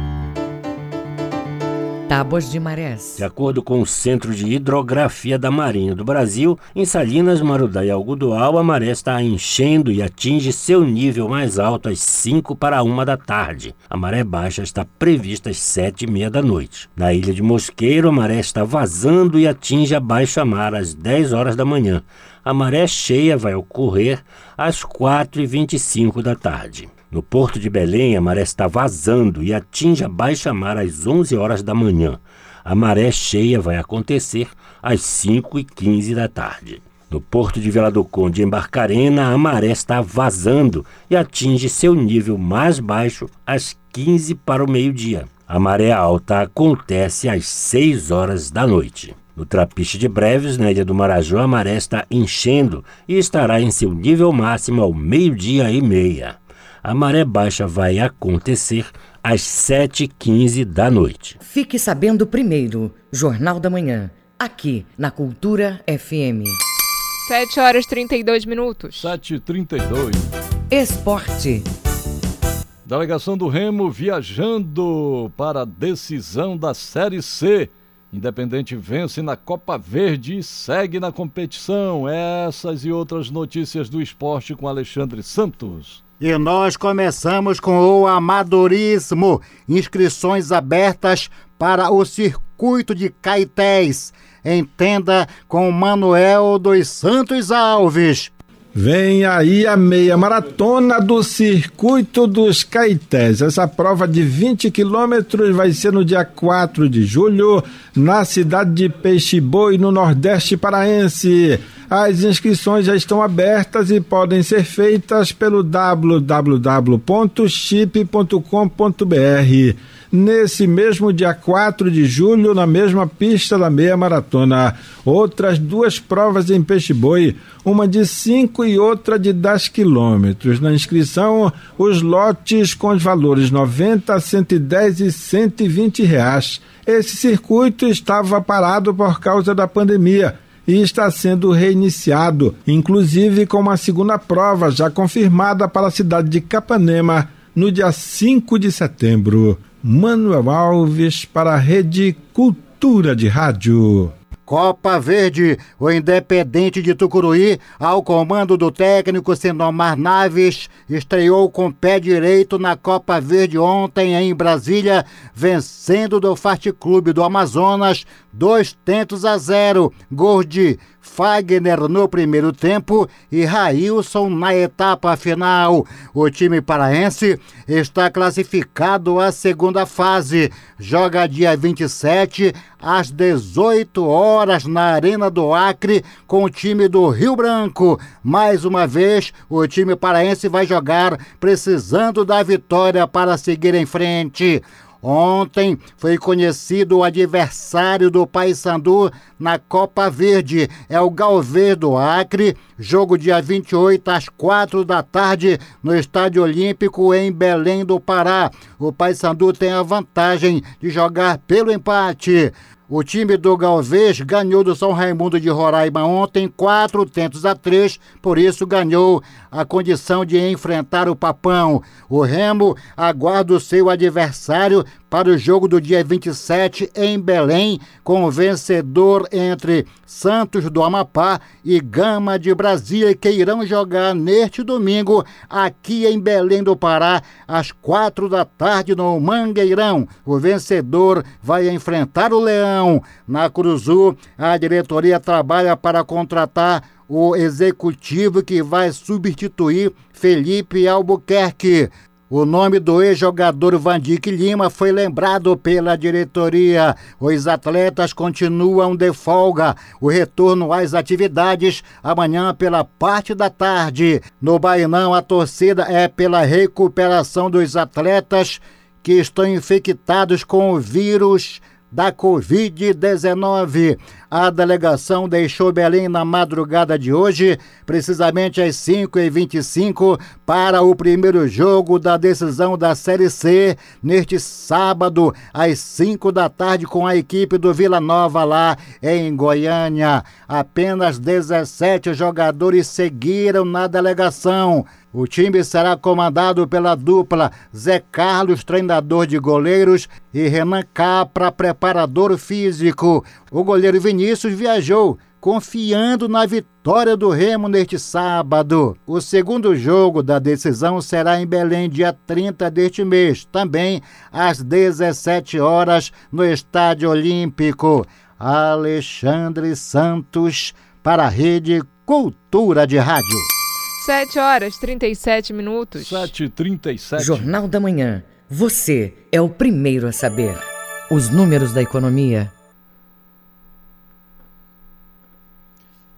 Speaker 8: Tábuas de marés.
Speaker 17: De acordo com o Centro de Hidrografia da Marinha do Brasil, em Salinas, Marudá e Algodoal, a maré está enchendo e atinge seu nível mais alto às 5 para 1 da tarde. A maré baixa está prevista às 7 e meia da noite. Na ilha de Mosqueiro, a maré está vazando e atinge a baixa mar às 10 horas da manhã. A maré cheia vai ocorrer às 4 e 25 da tarde. No porto de Belém, a maré está vazando e atinge a baixa mar às 11 horas da manhã. A maré cheia vai acontecer às 5 e 15 da tarde. No porto de Vila do Conde, em Barcarena, a maré está vazando e atinge seu nível mais baixo às 15 para o meio-dia. A maré alta acontece às 6 horas da noite. No Trapiche de Breves, na Ilha do Marajó, a maré está enchendo e estará em seu nível máximo ao meio-dia e meia a maré baixa vai acontecer às 7h15 da noite.
Speaker 8: Fique sabendo primeiro, Jornal da Manhã, aqui na Cultura FM.
Speaker 1: 7 horas 32 minutos.
Speaker 2: 7h32.
Speaker 8: Esporte.
Speaker 2: Delegação do Remo viajando para a decisão da Série C. Independente vence na Copa Verde e segue na competição. Essas e outras notícias do esporte com Alexandre Santos.
Speaker 28: E nós começamos com o amadorismo. Inscrições abertas para o circuito de Caetés. Entenda com Manuel dos Santos Alves.
Speaker 29: Vem aí a meia maratona do Circuito dos Caetés. Essa prova de 20 quilômetros vai ser no dia 4 de julho, na cidade de Peixe Boi, no Nordeste Paraense. As inscrições já estão abertas e podem ser feitas pelo www.chip.com.br nesse mesmo dia 4 de julho, na mesma pista da meia maratona. Outras duas provas em Peixe-Boi, uma de 5 e outra de 10 quilômetros. Na inscrição, os lotes com os valores 90, 110 e 120 reais. Esse circuito estava parado por causa da pandemia e está sendo reiniciado, inclusive com uma segunda prova já confirmada para a cidade de Capanema no dia 5 de setembro. Manuel Alves para a Rede Cultura de Rádio.
Speaker 28: Copa Verde, o Independente de Tucuruí, ao comando do técnico Sinomar Naves, estreou com pé direito na Copa Verde ontem em Brasília, vencendo do Fast Clube do Amazonas dois tentos a zero. Gol de Fagner no primeiro tempo e Railson na etapa final. O time paraense está classificado à segunda fase. Joga dia 27 às 18 horas na Arena do Acre com o time do Rio Branco. Mais uma vez, o time paraense vai jogar precisando da vitória para seguir em frente. Ontem foi conhecido o adversário do Paysandu na Copa Verde. É o Galvez do Acre. Jogo dia 28 às 4 da tarde no Estádio Olímpico em Belém do Pará. O Paysandu tem a vantagem de jogar pelo empate. O time do Galvez ganhou do São Raimundo de Roraima ontem, quatro tentos a três, por isso ganhou a condição de enfrentar o Papão. O Remo aguarda o seu adversário para o jogo do dia 27 em Belém, com o vencedor entre Santos do Amapá e Gama de Brasília, que irão jogar neste domingo aqui em Belém do Pará, às quatro da tarde no Mangueirão. O vencedor vai enfrentar o Leão. Na Cruzu, a diretoria trabalha para contratar o executivo que vai substituir Felipe Albuquerque. O nome do ex-jogador Vandique Lima foi lembrado pela diretoria. Os atletas continuam de folga. O retorno às atividades amanhã pela parte da tarde. No Bainão, a torcida é pela recuperação dos atletas que estão infectados com o vírus da Covid-19. A delegação deixou Belém na madrugada de hoje, precisamente às 5h25, para o primeiro jogo da decisão da Série C, neste sábado, às 5 da tarde, com a equipe do Vila Nova lá em Goiânia. Apenas 17 jogadores seguiram na delegação. O time será comandado pela dupla Zé Carlos, treinador de goleiros, e Renan Capra, preparador físico. O goleiro Vinícius viajou confiando na vitória do Remo neste sábado. O segundo jogo da decisão será em Belém, dia 30 deste mês, também às 17 horas, no Estádio Olímpico. Alexandre Santos, para a Rede Cultura de Rádio.
Speaker 1: 7 horas 37 minutos.
Speaker 2: 7h37.
Speaker 8: Jornal da Manhã. Você é o primeiro a saber. Os números da economia.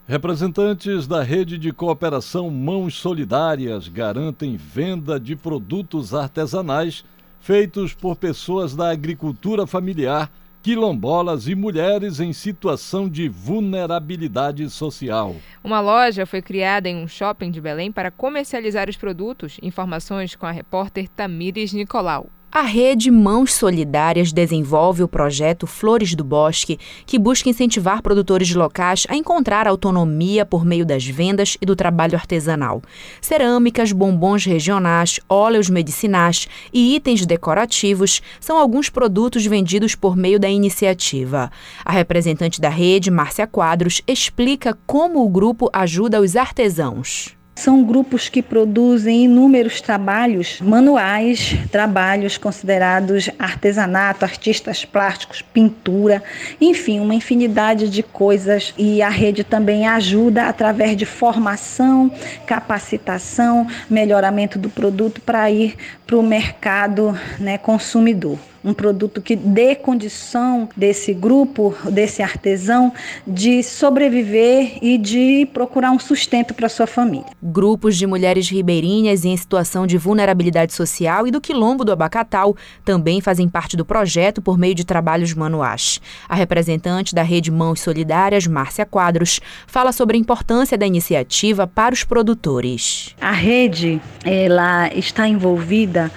Speaker 2: Representantes da rede de cooperação Mãos Solidárias garantem venda de produtos artesanais feitos por pessoas da agricultura familiar quilombolas e mulheres em situação de vulnerabilidade social.
Speaker 1: Uma loja foi criada em um shopping de Belém para comercializar os produtos. Informações com a repórter Tamires Nicolau.
Speaker 25: A rede Mãos Solidárias desenvolve o projeto Flores do Bosque, que busca incentivar produtores locais a encontrar autonomia por meio das vendas e do trabalho artesanal. Cerâmicas, bombons regionais, óleos medicinais e itens decorativos são alguns produtos vendidos por meio da iniciativa. A representante da rede, Márcia Quadros, explica como o grupo ajuda os artesãos.
Speaker 30: São grupos que produzem inúmeros trabalhos manuais, trabalhos considerados artesanato, artistas plásticos, pintura, enfim, uma infinidade de coisas. E a rede também ajuda através de formação, capacitação, melhoramento do produto para ir para o mercado né, consumidor um produto que dê condição desse grupo, desse artesão, de sobreviver e de procurar um sustento para sua família.
Speaker 25: Grupos de mulheres ribeirinhas em situação de vulnerabilidade social e do Quilombo do Abacatal também fazem parte do projeto por meio de trabalhos manuais. A representante da Rede Mãos Solidárias, Márcia Quadros, fala sobre a importância da iniciativa para os produtores.
Speaker 30: A rede ela está envolvida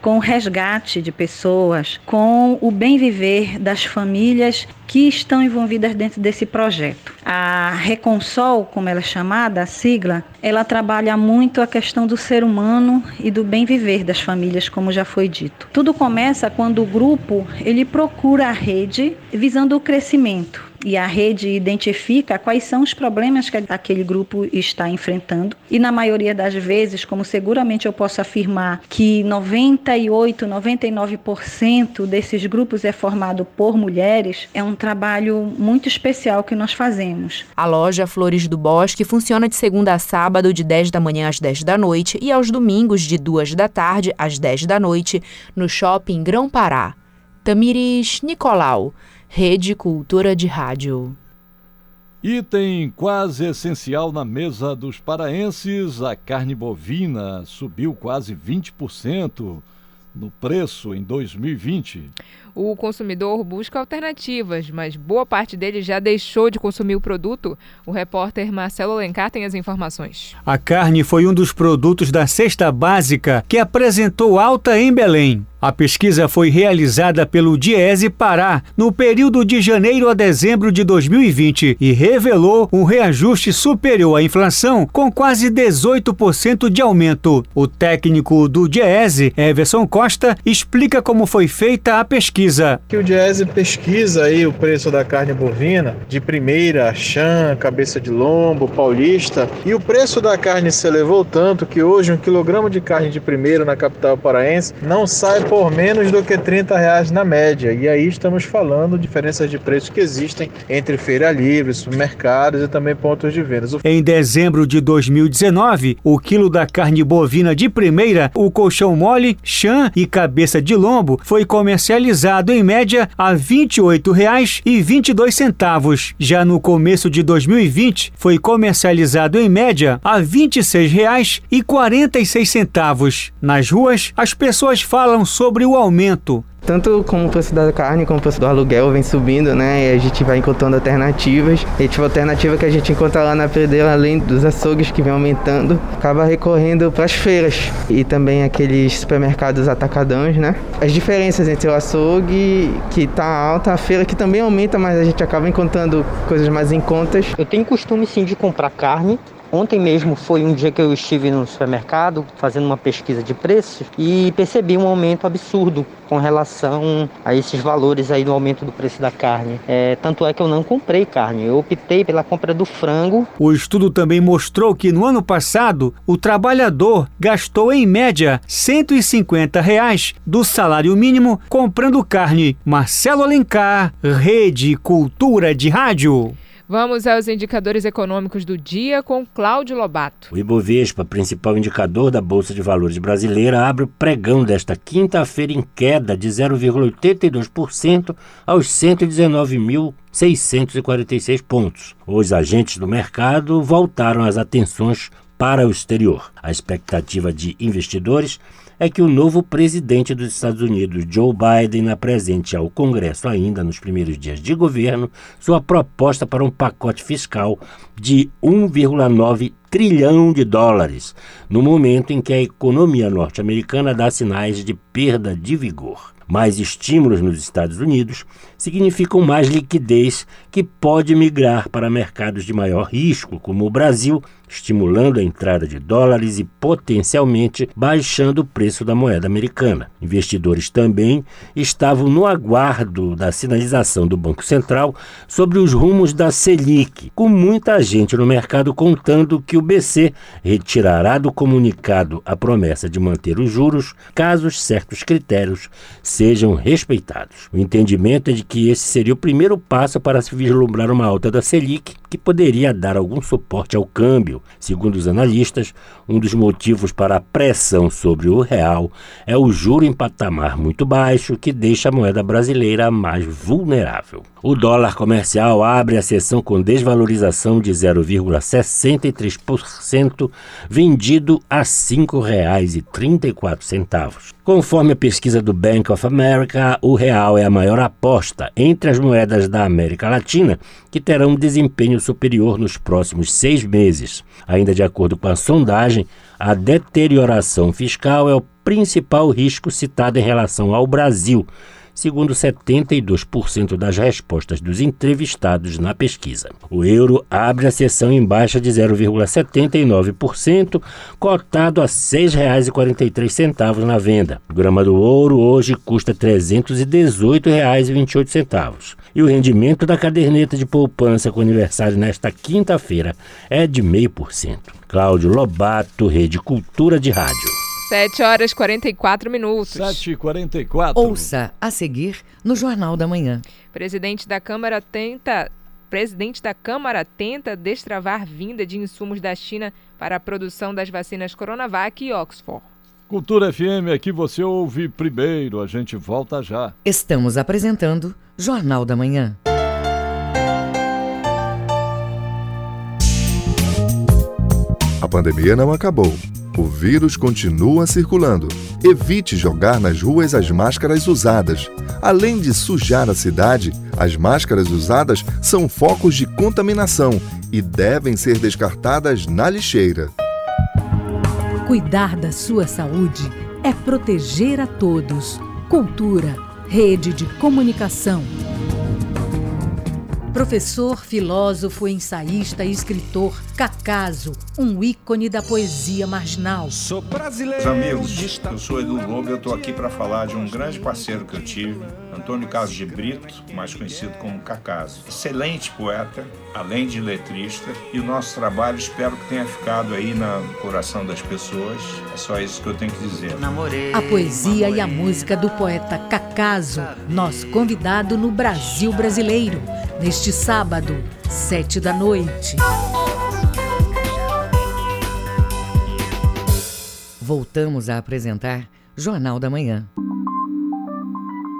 Speaker 30: com o resgate de pessoas, com o bem viver das famílias que estão envolvidas dentro desse projeto. A Reconsol, como ela é chamada, a sigla, ela trabalha muito a questão do ser humano e do bem viver das famílias, como já foi dito. Tudo começa quando o grupo ele procura a rede visando o crescimento e a rede identifica quais são os problemas que aquele grupo está enfrentando. E na maioria das vezes, como seguramente eu posso afirmar que 98, 99% desses grupos é formado por mulheres, é um trabalho muito especial que nós fazemos.
Speaker 25: A loja Flores do Bosque funciona de segunda a sábado, de 10 da manhã às 10 da noite, e aos domingos, de 2 da tarde às 10 da noite, no shopping Grão Pará. Tamires Nicolau, Rede Cultura de Rádio.
Speaker 2: Item quase essencial na mesa dos paraenses: a carne bovina subiu quase 20% no preço em 2020.
Speaker 1: O consumidor busca alternativas, mas boa parte dele já deixou de consumir o produto. O repórter Marcelo Alencar tem as informações.
Speaker 3: A carne foi um dos produtos da cesta básica que apresentou alta em Belém. A pesquisa foi realizada pelo Diese Pará no período de janeiro a dezembro de 2020 e revelou um reajuste superior à inflação com quase 18% de aumento. O técnico do Diese, Everson Costa, explica como foi feita a pesquisa.
Speaker 31: Que o Diese pesquisa aí o preço da carne bovina de primeira, chã, cabeça de lombo, paulista, e o preço da carne se elevou tanto que hoje um quilograma de carne de primeira na capital paraense não sai por menos do que 30 reais na média. E aí estamos falando diferenças de preços que existem entre feira livre, supermercados e também pontos de vendas.
Speaker 3: Em dezembro de 2019, o quilo da carne bovina de primeira, o colchão mole, chã e cabeça de lombo foi comercializado em média a R$ 28,22. Já no começo de 2020, foi comercializado em média a R$ 26,46. Nas ruas, as pessoas falam sobre o aumento.
Speaker 32: Tanto como o preço da carne como o preço do aluguel vem subindo, né? E a gente vai encontrando alternativas. E tipo, a alternativa que a gente encontra lá na perdeira, além dos açougues que vem aumentando, acaba recorrendo para as feiras e também aqueles supermercados atacadões, né? As diferenças entre o açougue que tá alta, a feira que também aumenta, mas a gente acaba encontrando coisas mais em contas.
Speaker 33: Eu tenho costume sim de comprar carne Ontem mesmo foi um dia que eu estive no supermercado fazendo uma pesquisa de preços e percebi um aumento absurdo com relação a esses valores aí do aumento do preço da carne. É, tanto é que eu não comprei carne, eu optei pela compra do frango.
Speaker 3: O estudo também mostrou que no ano passado o trabalhador gastou em média 150 reais do salário mínimo comprando carne. Marcelo Alencar, Rede Cultura de Rádio.
Speaker 1: Vamos aos indicadores econômicos do dia com Cláudio Lobato.
Speaker 17: O Ibovespa, principal indicador da Bolsa de Valores brasileira, abre o pregão desta quinta-feira em queda de 0,82% aos 119.646 pontos. Os agentes do mercado voltaram as atenções para o exterior. A expectativa de investidores é que o novo presidente dos Estados Unidos, Joe Biden, apresente ao Congresso, ainda nos primeiros dias de governo, sua proposta para um pacote fiscal de 1,9 trilhão de dólares, no momento em que a economia norte-americana dá sinais de perda de vigor. Mais estímulos nos Estados Unidos significam mais liquidez que pode migrar para mercados de maior risco, como o Brasil, estimulando a entrada de dólares e potencialmente baixando o preço da moeda americana. Investidores também estavam no aguardo da sinalização do Banco Central sobre os rumos da Selic, com muita gente no mercado contando que o BC retirará do comunicado a promessa de manter os juros caso certos critérios sejam respeitados. O entendimento é de que esse seria o primeiro passo para se vislumbrar uma alta da Selic, que poderia dar algum suporte ao câmbio. Segundo os analistas, um dos motivos para a pressão sobre o real é o juro em patamar muito baixo, que deixa a moeda brasileira mais vulnerável. O dólar comercial abre a sessão com desvalorização de 0,63%, vendido a R$ 5,34. Conforme a pesquisa do Bank of America, o real é a maior aposta entre as moedas da América Latina que terão um desempenho superior nos próximos seis meses. Ainda de acordo com a sondagem, a deterioração fiscal é o principal risco citado em relação ao Brasil segundo 72% das respostas dos entrevistados na pesquisa. O euro abre a sessão em baixa de 0,79%, cotado a R$ 6,43 na venda. O grama do ouro hoje custa R$ 318,28. E o rendimento da caderneta de poupança com aniversário nesta quinta-feira é de 0,5%. Cláudio Lobato, Rede Cultura de Rádio.
Speaker 1: 7 horas e 44 minutos.
Speaker 2: 7 e 44
Speaker 8: Ouça a seguir no Jornal da Manhã.
Speaker 1: Presidente da Câmara tenta. Presidente da Câmara tenta destravar vinda de insumos da China para a produção das vacinas Coronavac e Oxford.
Speaker 2: Cultura FM, aqui você ouve primeiro, a gente volta já.
Speaker 8: Estamos apresentando Jornal da Manhã.
Speaker 34: A pandemia não acabou. O vírus continua circulando. Evite jogar nas ruas as máscaras usadas. Além de sujar a cidade, as máscaras usadas são focos de contaminação e devem ser descartadas na lixeira.
Speaker 35: Cuidar da sua saúde é proteger a todos. Cultura, rede de comunicação. Professor, filósofo, ensaísta e escritor Cacaso, um ícone da poesia marginal.
Speaker 36: Sou brasileiro. Amigos, eu sou Edu Lobo e eu estou aqui para falar de um grande parceiro que eu tive, Antônio Carlos de Brito, mais conhecido como Cacaso. Excelente poeta, além de letrista, e o nosso trabalho espero que tenha ficado aí no coração das pessoas. É só isso que eu tenho que dizer.
Speaker 35: Namorei, a poesia namorei. e a música do poeta Cacaso, nosso convidado no Brasil Brasileiro, neste sábado, sete da noite.
Speaker 8: Voltamos a apresentar Jornal da Manhã.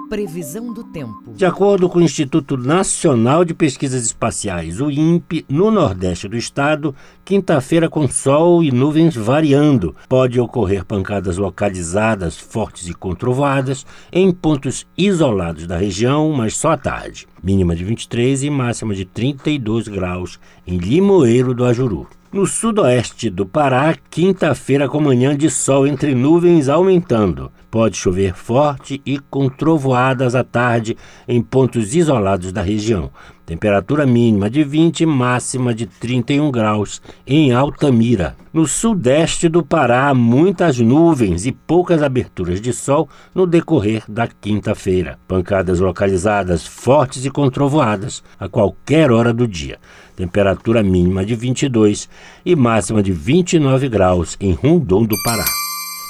Speaker 8: Previsão do tempo.
Speaker 17: De acordo com o Instituto Nacional de Pesquisas Espaciais, o INPE, no nordeste do estado, quinta-feira com sol e nuvens variando. Pode ocorrer pancadas localizadas, fortes e controvadas, em pontos isolados da região, mas só à tarde. Mínima de 23 e máxima de 32 graus em Limoeiro do Ajuru. No sudoeste do Pará, quinta-feira com manhã de sol entre nuvens aumentando. Pode chover forte e com trovoadas à tarde em pontos isolados da região. Temperatura mínima de 20 e máxima de 31 graus em Altamira. No sudeste do Pará, muitas nuvens e poucas aberturas de sol no decorrer da quinta-feira. Pancadas localizadas fortes e com trovoadas a qualquer hora do dia temperatura mínima de 22 e máxima de 29 graus em Rondon do Pará.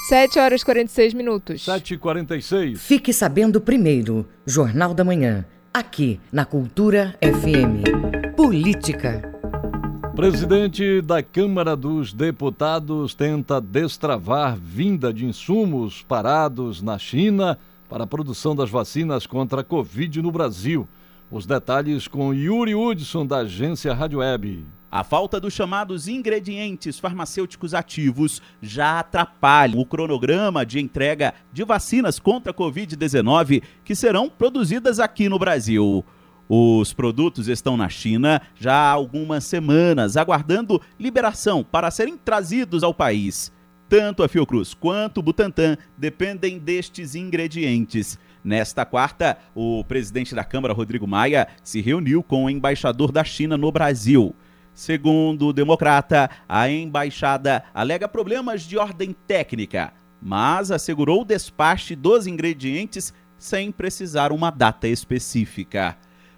Speaker 1: 7 horas e 46 minutos.
Speaker 2: 7 e 46.
Speaker 8: Fique sabendo primeiro, Jornal da Manhã, aqui na Cultura FM. Política.
Speaker 2: Presidente da Câmara dos Deputados tenta destravar vinda de insumos parados na China para a produção das vacinas contra a Covid no Brasil. Os detalhes com Yuri Hudson, da agência Rádio Web.
Speaker 37: A falta dos chamados ingredientes farmacêuticos ativos já atrapalha o cronograma de entrega de vacinas contra a Covid-19 que serão produzidas aqui no Brasil. Os produtos estão na China já há algumas semanas, aguardando liberação para serem trazidos ao país. Tanto a Fiocruz quanto o Butantan dependem destes ingredientes. Nesta quarta, o presidente da Câmara, Rodrigo Maia, se reuniu com o embaixador da China no Brasil. Segundo o Democrata, a embaixada alega problemas de ordem técnica, mas assegurou o despache dos ingredientes sem precisar uma data específica.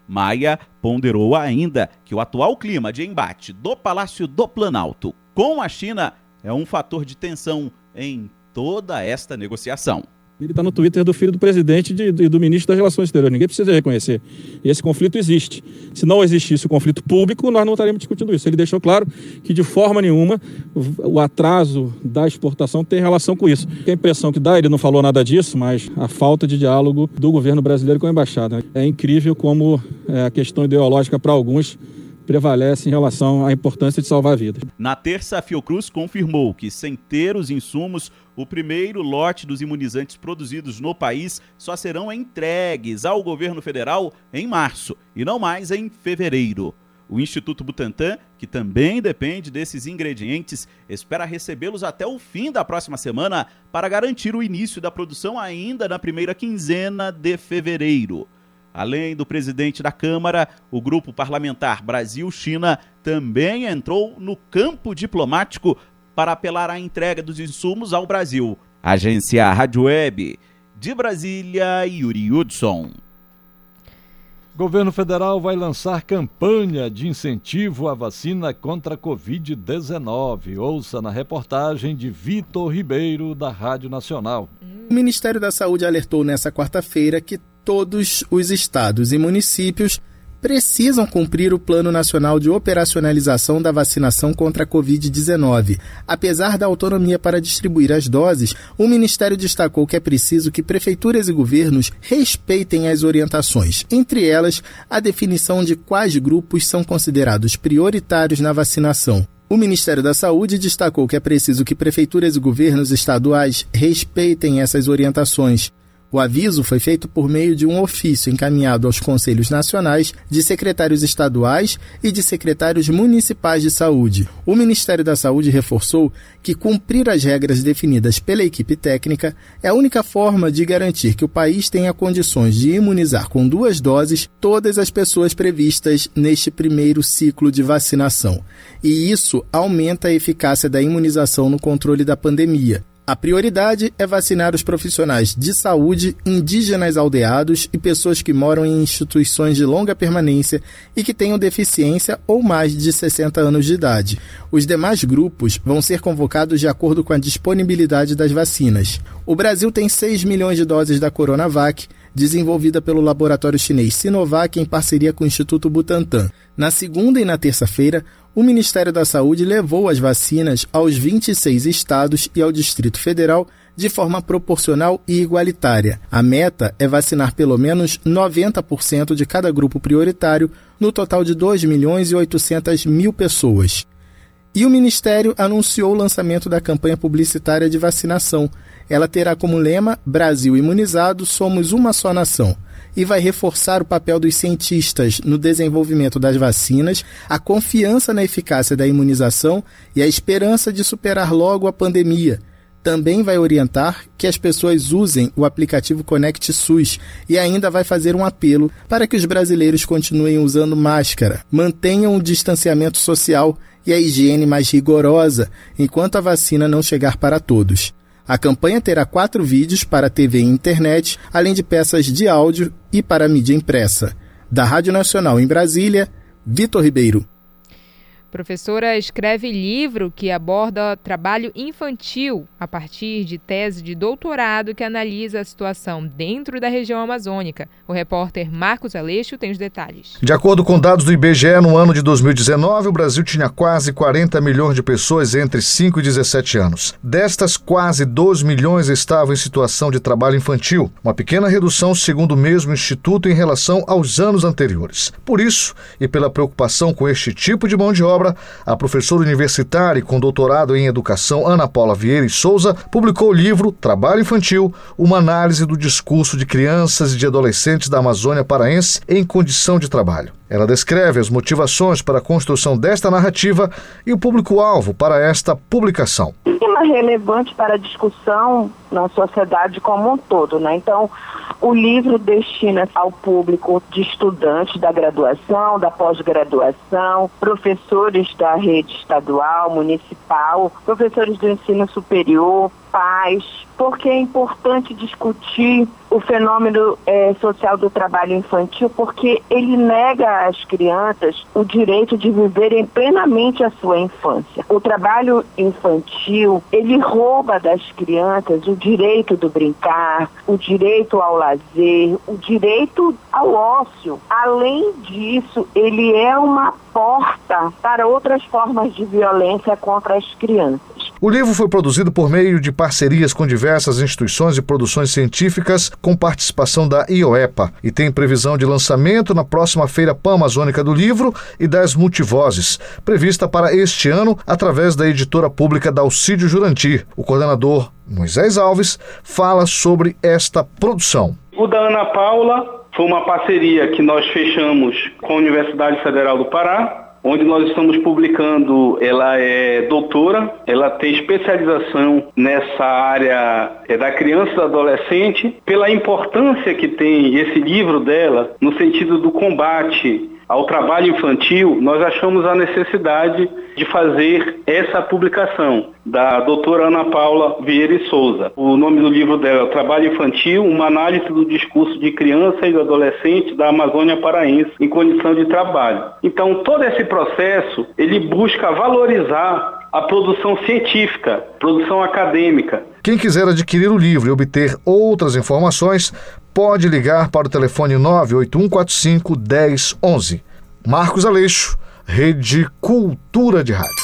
Speaker 37: Maia ponderou ainda que o atual clima de embate do Palácio do Planalto com a China é um fator de tensão em toda esta negociação.
Speaker 38: Ele está no Twitter do filho do presidente e do ministro das Relações Exteriores. Ninguém precisa reconhecer. E esse conflito existe. Se não existisse o conflito público, nós não estaríamos discutindo isso. Ele deixou claro que, de forma nenhuma, o atraso da exportação tem relação com isso. A impressão que dá, ele não falou nada disso, mas a falta de diálogo do governo brasileiro com a embaixada. É incrível como é, a questão ideológica para alguns prevalece em relação à importância de salvar vidas.
Speaker 37: Na terça, a Fiocruz confirmou que, sem ter os insumos, o primeiro lote dos imunizantes produzidos no país só serão entregues ao governo federal em março e não mais em fevereiro. O Instituto Butantan, que também depende desses ingredientes, espera recebê-los até o fim da próxima semana para garantir o início da produção ainda na primeira quinzena de fevereiro. Além do presidente da Câmara, o grupo parlamentar Brasil-China também entrou no campo diplomático para apelar à entrega dos insumos ao Brasil. Agência Rádio Web de Brasília, Yuri Hudson.
Speaker 2: Governo federal vai lançar campanha de incentivo à vacina contra a Covid-19. Ouça na reportagem de Vitor Ribeiro, da Rádio Nacional.
Speaker 39: O Ministério da Saúde alertou nesta quarta-feira que todos os estados e municípios precisam cumprir o Plano Nacional de Operacionalização da Vacinação contra a Covid-19. Apesar da autonomia para distribuir as doses, o Ministério destacou que é preciso que prefeituras e governos respeitem as orientações, entre elas a definição de quais grupos são considerados prioritários na vacinação. O Ministério da Saúde destacou que é preciso que prefeituras e governos estaduais respeitem essas orientações. O aviso foi feito por meio de um ofício encaminhado aos Conselhos Nacionais de Secretários Estaduais e de Secretários Municipais de Saúde. O Ministério da Saúde reforçou que cumprir as regras definidas pela equipe técnica é a única forma de garantir que o país tenha condições de imunizar com duas doses todas as pessoas previstas neste primeiro ciclo de vacinação. E isso aumenta a eficácia da imunização no controle da pandemia. A prioridade é vacinar os profissionais de saúde, indígenas aldeados e pessoas que moram em instituições de longa permanência e que tenham deficiência ou mais de 60 anos de idade. Os demais grupos vão ser convocados de acordo com a disponibilidade das vacinas. O Brasil tem 6 milhões de doses da Coronavac, desenvolvida pelo laboratório chinês Sinovac em parceria com o Instituto Butantan. Na segunda e na terça-feira, o Ministério da Saúde levou as vacinas aos 26 estados e ao Distrito Federal de forma proporcional e igualitária. A meta é vacinar pelo menos 90% de cada grupo prioritário, no total de 2 milhões e 800 mil pessoas. E o Ministério anunciou o lançamento da campanha publicitária de vacinação. Ela terá como lema Brasil imunizado, somos uma só nação e vai reforçar o papel dos cientistas no desenvolvimento das vacinas, a confiança na eficácia da imunização e a esperança de superar logo a pandemia. Também vai orientar que as pessoas usem o aplicativo Conect SUS e ainda vai fazer um apelo para que os brasileiros continuem usando máscara, mantenham o distanciamento social e a higiene mais rigorosa enquanto a vacina não chegar para todos. A campanha terá quatro vídeos para TV e internet, além de peças de áudio e para mídia impressa. Da Rádio Nacional em Brasília, Vitor Ribeiro.
Speaker 1: Professora escreve livro que aborda trabalho infantil a partir de tese de doutorado que analisa a situação dentro da região amazônica. O repórter Marcos Aleixo tem os detalhes.
Speaker 14: De acordo com dados do IBGE, no ano de 2019, o Brasil tinha quase 40 milhões de pessoas entre 5 e 17 anos. Destas, quase 2 milhões estavam em situação de trabalho infantil, uma pequena redução, segundo o mesmo instituto, em relação aos anos anteriores. Por isso, e pela preocupação com este tipo de mão de obra, obra, a professora universitária com doutorado em educação Ana Paula Vieira e Souza publicou o livro Trabalho Infantil, uma análise do discurso de crianças e de adolescentes da Amazônia paraense em condição de trabalho. Ela descreve as motivações para a construção desta narrativa e o público-alvo para esta publicação.
Speaker 40: Tema relevante para a discussão na sociedade como um todo, né? Então, o livro destina ao público de estudantes da graduação, da pós-graduação, professores da rede estadual, municipal, professores do ensino superior, pais, porque é importante discutir o fenômeno é, social do trabalho infantil, porque ele nega às crianças o direito de viverem plenamente a sua infância. O trabalho infantil, ele rouba das crianças o direito do brincar, o direito ao lazer, o direito ao ócio. Além disso, ele é uma porta para outras formas de violência contra as crianças.
Speaker 14: O livro foi produzido por meio de parcerias com diversas instituições e produções científicas, com participação da IOEPA, e tem previsão de lançamento na próxima Feira Pan-Amazônica do Livro e das Multivozes, prevista para este ano através da editora pública Dalcídio Jurandir. O coordenador Moisés Alves fala sobre esta produção.
Speaker 41: O da Ana Paula foi uma parceria que nós fechamos com a Universidade Federal do Pará, onde nós estamos publicando. Ela é doutora, ela tem especialização nessa área é, da criança e do adolescente, pela importância que tem esse livro dela no sentido do combate ao trabalho infantil, nós achamos a necessidade de fazer essa publicação da doutora Ana Paula Vieira e Souza. O nome do livro dela é Trabalho Infantil, uma análise do discurso de criança e do adolescente da Amazônia Paraense em condição de trabalho. Então, todo esse processo, ele busca valorizar a produção científica, produção acadêmica.
Speaker 14: Quem quiser adquirir o livro e obter outras informações, pode ligar para o telefone 98145 1011. Marcos Aleixo, Rede Cultura de Rádio.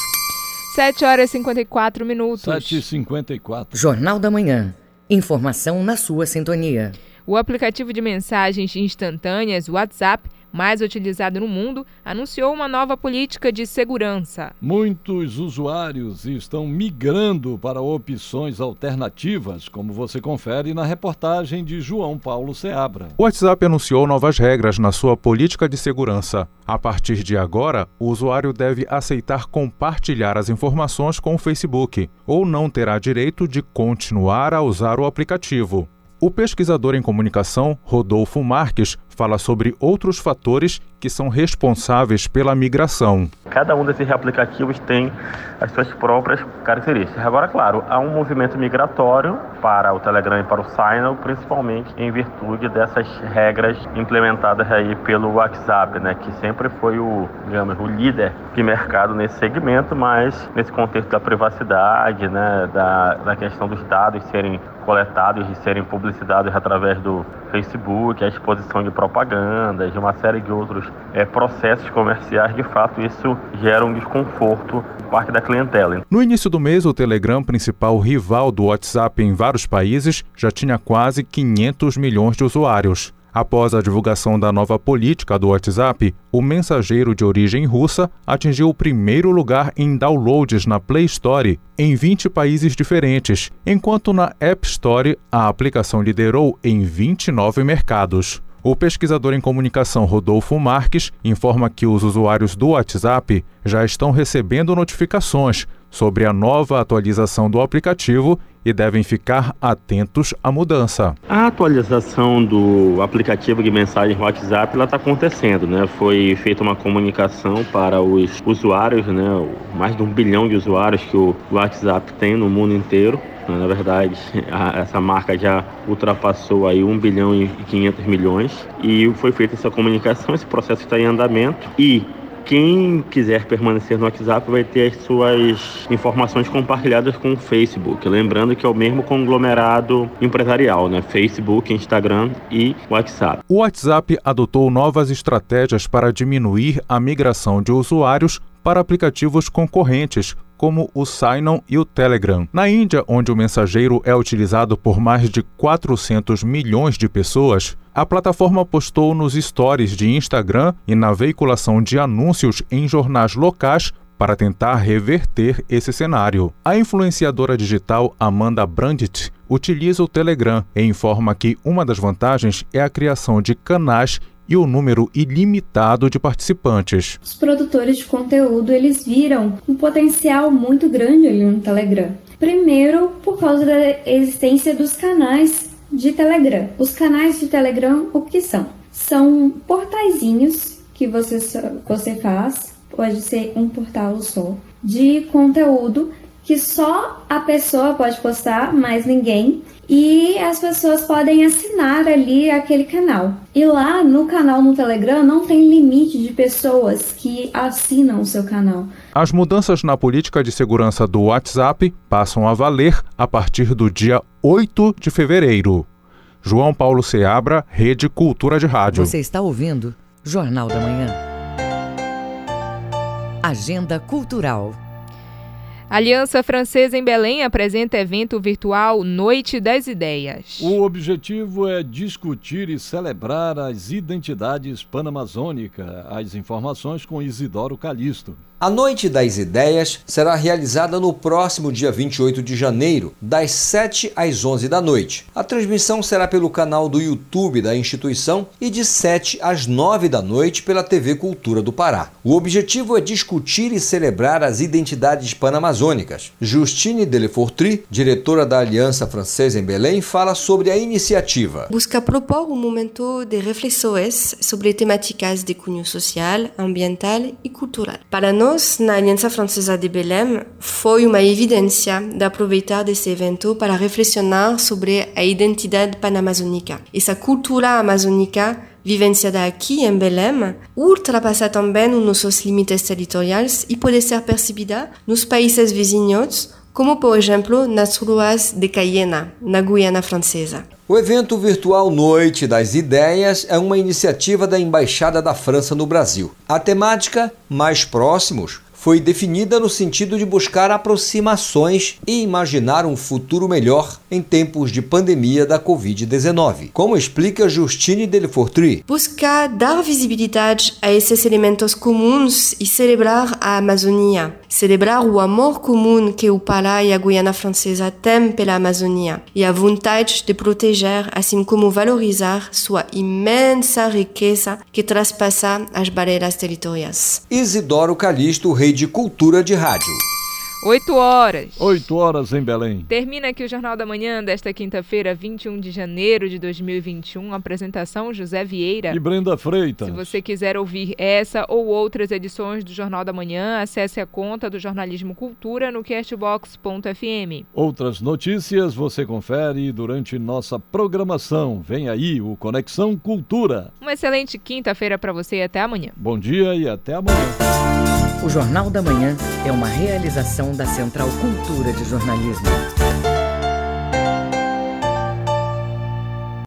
Speaker 1: 7 horas e 54 minutos.
Speaker 2: 7 e 54.
Speaker 8: Jornal da Manhã. Informação na sua sintonia.
Speaker 1: O aplicativo de mensagens instantâneas WhatsApp mais utilizado no mundo, anunciou uma nova política de segurança.
Speaker 2: Muitos usuários estão migrando para opções alternativas, como você confere na reportagem de João Paulo Seabra.
Speaker 21: O WhatsApp anunciou novas regras na sua política de segurança. A partir de agora, o usuário deve aceitar compartilhar as informações com o Facebook ou não terá direito de continuar a usar o aplicativo. O pesquisador em comunicação Rodolfo Marques fala sobre outros fatores que são responsáveis pela migração.
Speaker 42: Cada um desses aplicativos tem as suas próprias características. Agora, claro, há um movimento migratório para o Telegram e para o Signal, principalmente em virtude dessas regras implementadas aí pelo WhatsApp, né, que sempre foi o, digamos, o líder de mercado nesse segmento, mas nesse contexto da privacidade, né, da, da questão dos dados serem coletados e serem publicitados através do Facebook, a exposição de propaganda, de uma série de outros é, processos comerciais, de fato isso gera um desconforto parte da clientela.
Speaker 21: No início do mês, o Telegram, principal rival do WhatsApp em vários países, já tinha quase 500 milhões de usuários. Após a divulgação da nova política do WhatsApp, o mensageiro de origem russa atingiu o primeiro lugar em downloads na Play Store em 20 países diferentes, enquanto na App Store a aplicação liderou em 29 mercados. O pesquisador em comunicação Rodolfo Marques informa que os usuários do WhatsApp já estão recebendo notificações sobre a nova atualização do aplicativo e devem ficar atentos à mudança.
Speaker 42: A atualização do aplicativo de mensagem WhatsApp está acontecendo, né? Foi feita uma comunicação para os usuários, né? Mais de um bilhão de usuários que o WhatsApp tem no mundo inteiro. Na verdade, a, essa marca já ultrapassou aí 1 bilhão e 500 milhões e foi feita essa comunicação, esse processo está em andamento e quem quiser permanecer no WhatsApp vai ter as suas informações compartilhadas com o Facebook. Lembrando que é o mesmo conglomerado empresarial, né? Facebook, Instagram e WhatsApp.
Speaker 21: O WhatsApp adotou novas estratégias para diminuir a migração de usuários para aplicativos concorrentes, como o Sinon e o Telegram. Na Índia, onde o mensageiro é utilizado por mais de 400 milhões de pessoas, a plataforma postou nos stories de Instagram e na veiculação de anúncios em jornais locais para tentar reverter esse cenário. A influenciadora digital Amanda Brandit utiliza o Telegram e informa que uma das vantagens é a criação de canais e o número ilimitado de participantes.
Speaker 43: Os produtores de conteúdo eles viram um potencial muito grande ali no Telegram. Primeiro, por causa da existência dos canais de Telegram. Os canais de Telegram, o que são? São portaizinhos que você, você faz, pode ser um portal só, de conteúdo que só a pessoa pode postar, mais ninguém, e as pessoas podem assinar ali aquele canal. E lá no canal no Telegram não tem limite de pessoas que assinam o seu canal.
Speaker 21: As mudanças na política de segurança do WhatsApp passam a valer a partir do dia 8 de fevereiro. João Paulo Seabra, Rede Cultura de Rádio.
Speaker 8: Você está ouvindo Jornal da Manhã. Agenda Cultural.
Speaker 1: Aliança Francesa em Belém apresenta evento virtual Noite das Ideias.
Speaker 2: O objetivo é discutir e celebrar as identidades panamazônicas. As informações com Isidoro Calixto.
Speaker 44: A Noite das Ideias será realizada no próximo dia 28 de janeiro, das 7 às 11 da noite. A transmissão será pelo canal do YouTube da instituição e de 7 às 9 da noite pela TV Cultura do Pará. O objetivo é discutir e celebrar as identidades panamazônicas. Justine Delefortry, diretora da Aliança Francesa em Belém, fala sobre a iniciativa.
Speaker 45: Busca propor um momento de reflexões sobre temáticas de cunho social, ambiental e cultural. Para nós, nós, na Aliança Francesa de Belém, foi uma evidência de aproveitar desse evento para reflexionar sobre a identidade panamazônica. Essa cultura amazônica vivenciada aqui em Belém ultrapassa também os nossos limites territoriais e pode ser percebida nos países vizinhos, como por exemplo nas ruas de Cayena, na Guiana Francesa.
Speaker 44: O evento virtual Noite das Ideias é uma iniciativa da Embaixada da França no Brasil. A temática Mais Próximos foi definida no sentido de buscar aproximações e imaginar um futuro melhor em tempos de pandemia da Covid-19, como explica Justine Delefortry.
Speaker 45: Buscar dar visibilidade a esses elementos comuns e celebrar a Amazônia, celebrar o amor comum que o Pará e a Guiana Francesa têm pela Amazônia e a vontade de proteger, assim como valorizar sua imensa riqueza que traspassa as barreiras territoriais.
Speaker 44: Isidoro Calixto, rei de Cultura de Rádio.
Speaker 1: 8 horas.
Speaker 2: 8 horas em Belém.
Speaker 1: Termina aqui o Jornal da Manhã desta quinta-feira, 21 de janeiro de 2021. Apresentação José Vieira
Speaker 2: e Brenda Freitas.
Speaker 1: Se você quiser ouvir essa ou outras edições do Jornal da Manhã, acesse a conta do Jornalismo Cultura no castbox.fm.
Speaker 2: Outras notícias você confere durante nossa programação. Vem aí o Conexão Cultura.
Speaker 1: Uma excelente quinta-feira para você e até amanhã.
Speaker 2: Bom dia e até amanhã.
Speaker 8: O Jornal da Manhã é uma realização da Central Cultura de Jornalismo.